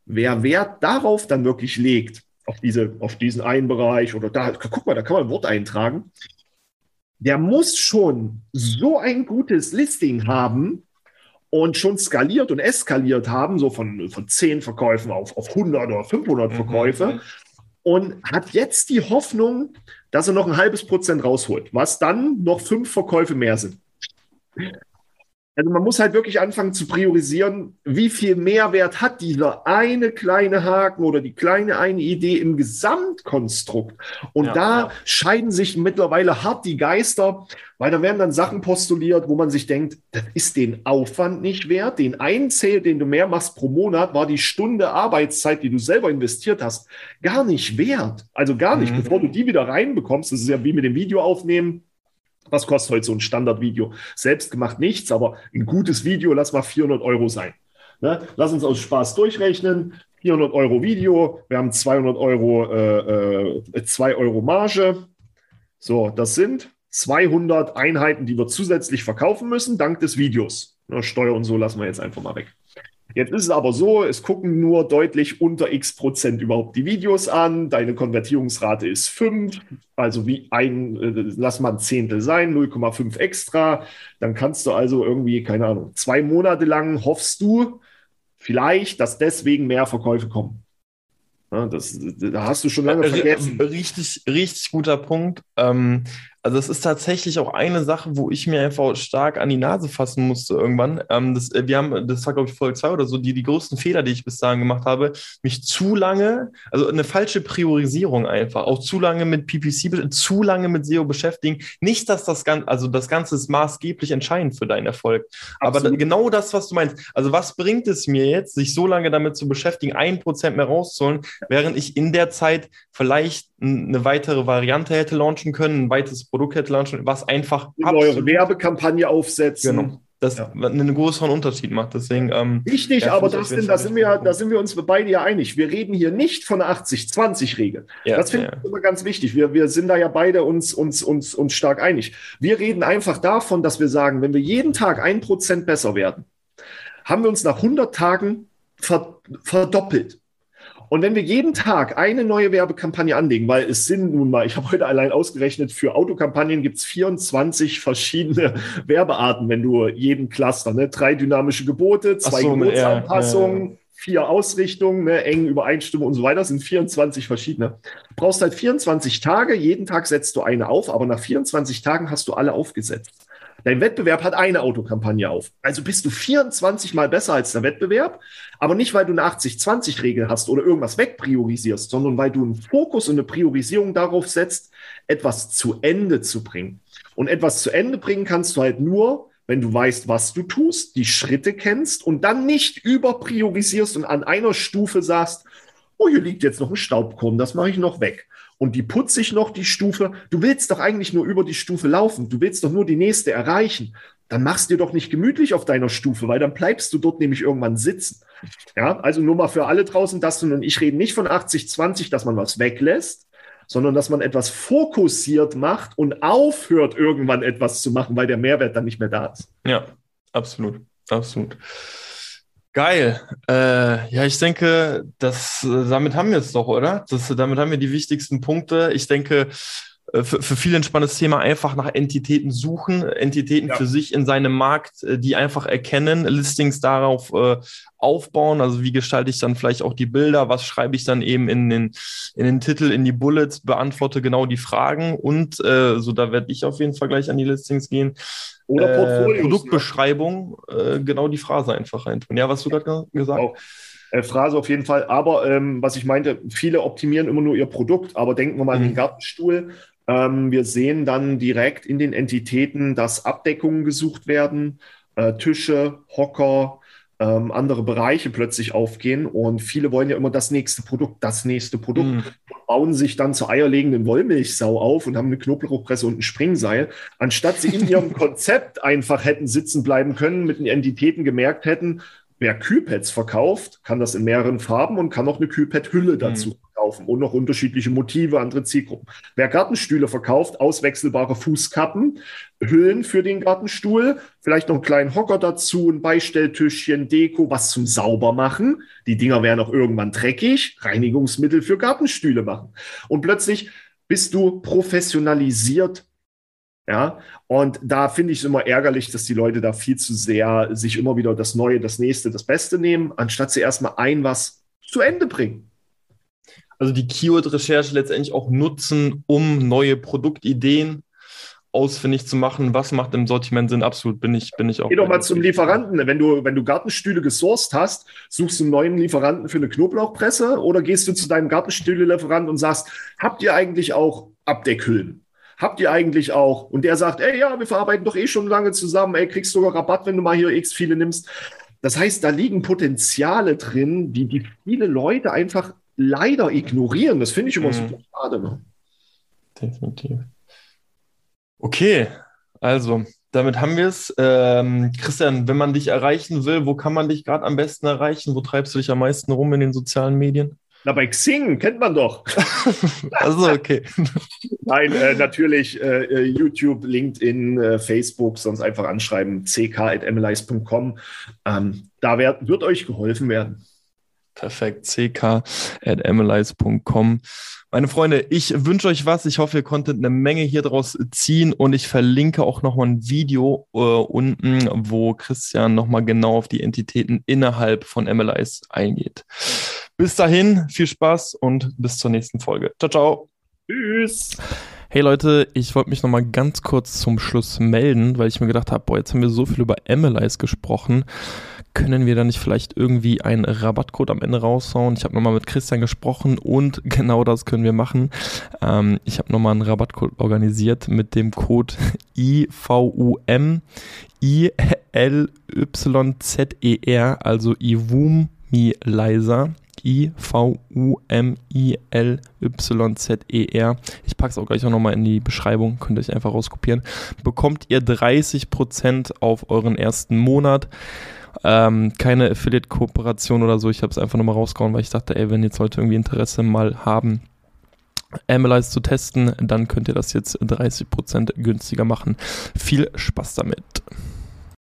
Speaker 3: wer Wert darauf dann wirklich legt, auf, diese, auf diesen einen Bereich oder da, guck mal, da kann man ein Wort eintragen, der muss schon so ein gutes Listing haben und schon skaliert und eskaliert haben, so von, von 10 Verkäufen auf, auf 100 oder 500 mhm. Verkäufe mhm. und hat jetzt die Hoffnung, dass er noch ein halbes Prozent rausholt, was dann noch fünf Verkäufe mehr sind. Also man muss halt wirklich anfangen zu priorisieren, wie viel Mehrwert hat dieser eine kleine Haken oder die kleine eine Idee im Gesamtkonstrukt. Und ja, da ja. scheiden sich mittlerweile hart die Geister, weil da werden dann Sachen postuliert, wo man sich denkt, das ist den Aufwand nicht wert. Den einen Zähl, den du mehr machst pro Monat, war die Stunde Arbeitszeit, die du selber investiert hast, gar nicht wert. Also gar nicht, mhm. bevor du die wieder reinbekommst. Das ist ja wie mit dem Video aufnehmen was kostet heute so ein Standardvideo? Selbst gemacht nichts, aber ein gutes Video, lass mal 400 Euro sein. Ne? Lass uns aus Spaß durchrechnen. 400 Euro Video, wir haben 200 Euro, äh, äh, 2 Euro Marge. So, das sind 200 Einheiten, die wir zusätzlich verkaufen müssen, dank des Videos. Ne, Steuer und so lassen wir jetzt einfach mal weg. Jetzt ist es aber so, es gucken nur deutlich unter x Prozent überhaupt die Videos an. Deine Konvertierungsrate ist 5, also wie ein, äh, lass mal ein Zehntel sein, 0,5 extra. Dann kannst du also irgendwie, keine Ahnung, zwei Monate lang hoffst du vielleicht, dass deswegen mehr Verkäufe kommen. Ja, das, da hast du schon lange vergessen.
Speaker 2: Richtig, richtig guter Punkt. Ähm, also es ist tatsächlich auch eine Sache, wo ich mir einfach stark an die Nase fassen musste irgendwann. Ähm, das, äh, wir haben, das war glaube ich Folge 2 oder so, die, die größten Fehler, die ich bis dahin gemacht habe, mich zu lange, also eine falsche Priorisierung einfach, auch zu lange mit PPC, zu lange mit SEO beschäftigen. Nicht, dass das Ganze, also das Ganze ist maßgeblich entscheidend für deinen Erfolg. Absolut. Aber genau das, was du meinst. Also was bringt es mir jetzt, sich so lange damit zu beschäftigen, ein Prozent mehr rauszuholen, während ich in der Zeit vielleicht eine weitere Variante hätte launchen können, ein weiteres Produkt hätte launchen, was einfach
Speaker 3: eine neue Werbekampagne aufsetzen.
Speaker 2: Genau. Das ja. einen größeren Unterschied macht. Deswegen, ähm,
Speaker 3: Richtig, ja, aber das sind, da, sind wir, da sind wir uns beide ja einig. Wir reden hier nicht von der 80-20-Regel. Ja, das finde ich immer ganz wichtig. Wir, wir sind da ja beide uns, uns, uns, uns stark einig. Wir reden einfach davon, dass wir sagen, wenn wir jeden Tag ein Prozent besser werden, haben wir uns nach 100 Tagen verdoppelt. Und wenn wir jeden Tag eine neue Werbekampagne anlegen, weil es sind nun mal, ich habe heute allein ausgerechnet, für Autokampagnen gibt es 24 verschiedene Werbearten, wenn du jeden Cluster, ne? drei dynamische Gebote, zwei so, Gebotsanpassungen, ja, ja. vier Ausrichtungen, ne? eng Übereinstimmung und so weiter, sind 24 verschiedene. Du brauchst halt 24 Tage, jeden Tag setzt du eine auf, aber nach 24 Tagen hast du alle aufgesetzt. Dein Wettbewerb hat eine Autokampagne auf. Also bist du 24 mal besser als der Wettbewerb, aber nicht, weil du eine 80-20-Regel hast oder irgendwas wegpriorisierst, sondern weil du einen Fokus und eine Priorisierung darauf setzt, etwas zu Ende zu bringen. Und etwas zu Ende bringen kannst du halt nur, wenn du weißt, was du tust, die Schritte kennst und dann nicht überpriorisierst und an einer Stufe sagst, oh, hier liegt jetzt noch ein Staubkorn, das mache ich noch weg und die putze ich noch, die Stufe. Du willst doch eigentlich nur über die Stufe laufen. Du willst doch nur die nächste erreichen. Dann machst du dir doch nicht gemütlich auf deiner Stufe, weil dann bleibst du dort nämlich irgendwann sitzen. Ja, also nur mal für alle draußen, Dustin und ich reden nicht von 80-20, dass man was weglässt, sondern dass man etwas fokussiert macht und aufhört, irgendwann etwas zu machen, weil der Mehrwert dann nicht mehr da ist.
Speaker 2: Ja, absolut, absolut. Geil. Äh, ja, ich denke, das, damit haben wir es doch, oder? Das, damit haben wir die wichtigsten Punkte. Ich denke, äh, für, für viel entspanntes Thema einfach nach Entitäten suchen, Entitäten ja. für sich in seinem Markt, äh, die einfach erkennen, Listings darauf äh, aufbauen. Also wie gestalte ich dann vielleicht auch die Bilder, was schreibe ich dann eben in den, in den Titel, in die Bullets, beantworte genau die Fragen und äh, so da werde ich auf jeden Fall gleich an die Listings gehen. Oder Portfolios. Äh, Produktbeschreibung, äh, genau die Phrase einfach reintun. Ja, was du gerade gesagt hast.
Speaker 3: Äh, Phrase auf jeden Fall. Aber ähm, was ich meinte, viele optimieren immer nur ihr Produkt, aber denken wir mal mhm. an den mhm. Gartenstuhl. Ähm, wir sehen dann direkt in den Entitäten, dass Abdeckungen gesucht werden, äh, Tische, Hocker, ähm, andere Bereiche plötzlich aufgehen und viele wollen ja immer das nächste Produkt, das nächste Produkt mm. bauen sich dann zur eierlegenden Wollmilchsau auf und haben eine Knoblauchpresse und ein Springseil, anstatt sie in ihrem Konzept einfach hätten sitzen bleiben können, mit den Entitäten gemerkt hätten, wer Kühlpads verkauft, kann das in mehreren Farben und kann auch eine Kühlpad-Hülle dazu mhm. verkaufen und noch unterschiedliche Motive, andere Zielgruppen. Wer Gartenstühle verkauft, auswechselbare Fußkappen, Hüllen für den Gartenstuhl, vielleicht noch einen kleinen Hocker dazu, ein Beistelltischchen, Deko, was zum Saubermachen. Die Dinger werden auch irgendwann dreckig, Reinigungsmittel für Gartenstühle machen. Und plötzlich bist du professionalisiert ja, und da finde ich es immer ärgerlich, dass die Leute da viel zu sehr sich immer wieder das Neue, das Nächste, das Beste nehmen, anstatt sie erstmal ein was zu Ende bringen.
Speaker 2: Also die Keyword-Recherche letztendlich auch nutzen, um neue Produktideen ausfindig zu machen, was macht im Sortiment Sinn, absolut bin ich, bin ich auch.
Speaker 3: Geh doch mal zum Lieferanten. Wenn du, wenn du Gartenstühle gesourced hast, suchst du einen neuen Lieferanten für eine Knoblauchpresse oder gehst du zu deinem Gartenstühle-Lieferanten und sagst, habt ihr eigentlich auch Abdeckhüllen? habt ihr eigentlich auch? Und der sagt, ey, ja, wir verarbeiten doch eh schon lange zusammen, ey, kriegst sogar Rabatt, wenn du mal hier x viele nimmst. Das heißt, da liegen Potenziale drin, die, die viele Leute einfach leider ignorieren. Das finde ich immer mhm. super schade. Ne?
Speaker 2: Definitiv. Okay, also damit haben wir es. Ähm, Christian, wenn man dich erreichen will, wo kann man dich gerade am besten erreichen? Wo treibst du dich am meisten rum in den sozialen Medien?
Speaker 3: Na, bei Xing kennt man doch.
Speaker 2: also okay.
Speaker 3: Nein, äh, natürlich äh, äh, YouTube, LinkedIn, äh, Facebook, sonst einfach anschreiben, ck.mlis.com. Ähm, da werd, wird euch geholfen werden.
Speaker 2: Perfekt, ck.mlis.com. Meine Freunde, ich wünsche euch was. Ich hoffe, ihr konntet eine Menge hier draus ziehen und ich verlinke auch nochmal ein Video äh, unten, wo Christian nochmal genau auf die Entitäten innerhalb von MLIs eingeht. Bis dahin, viel Spaß und bis zur nächsten Folge. Ciao, ciao. Tschüss. Hey Leute, ich wollte mich nochmal ganz kurz zum Schluss melden, weil ich mir gedacht habe, boah, jetzt haben wir so viel über MLIs gesprochen. Können wir da nicht vielleicht irgendwie einen Rabattcode am Ende raushauen? Ich habe nochmal mit Christian gesprochen und genau das können wir machen. Ähm, ich habe nochmal einen Rabattcode organisiert mit dem Code IVUM ILYZER, also IVUM Liza I-V-U-M-I-L-Y-Z-E-R. Ich packe es auch gleich auch nochmal in die Beschreibung, könnt ihr euch einfach rauskopieren. Bekommt ihr 30% auf euren ersten Monat. Ähm, keine Affiliate-Kooperation oder so. Ich habe es einfach nochmal rausgehauen, weil ich dachte, ey, wenn jetzt Leute irgendwie Interesse mal haben, Analyze zu testen, dann könnt ihr das jetzt 30% günstiger machen. Viel Spaß damit.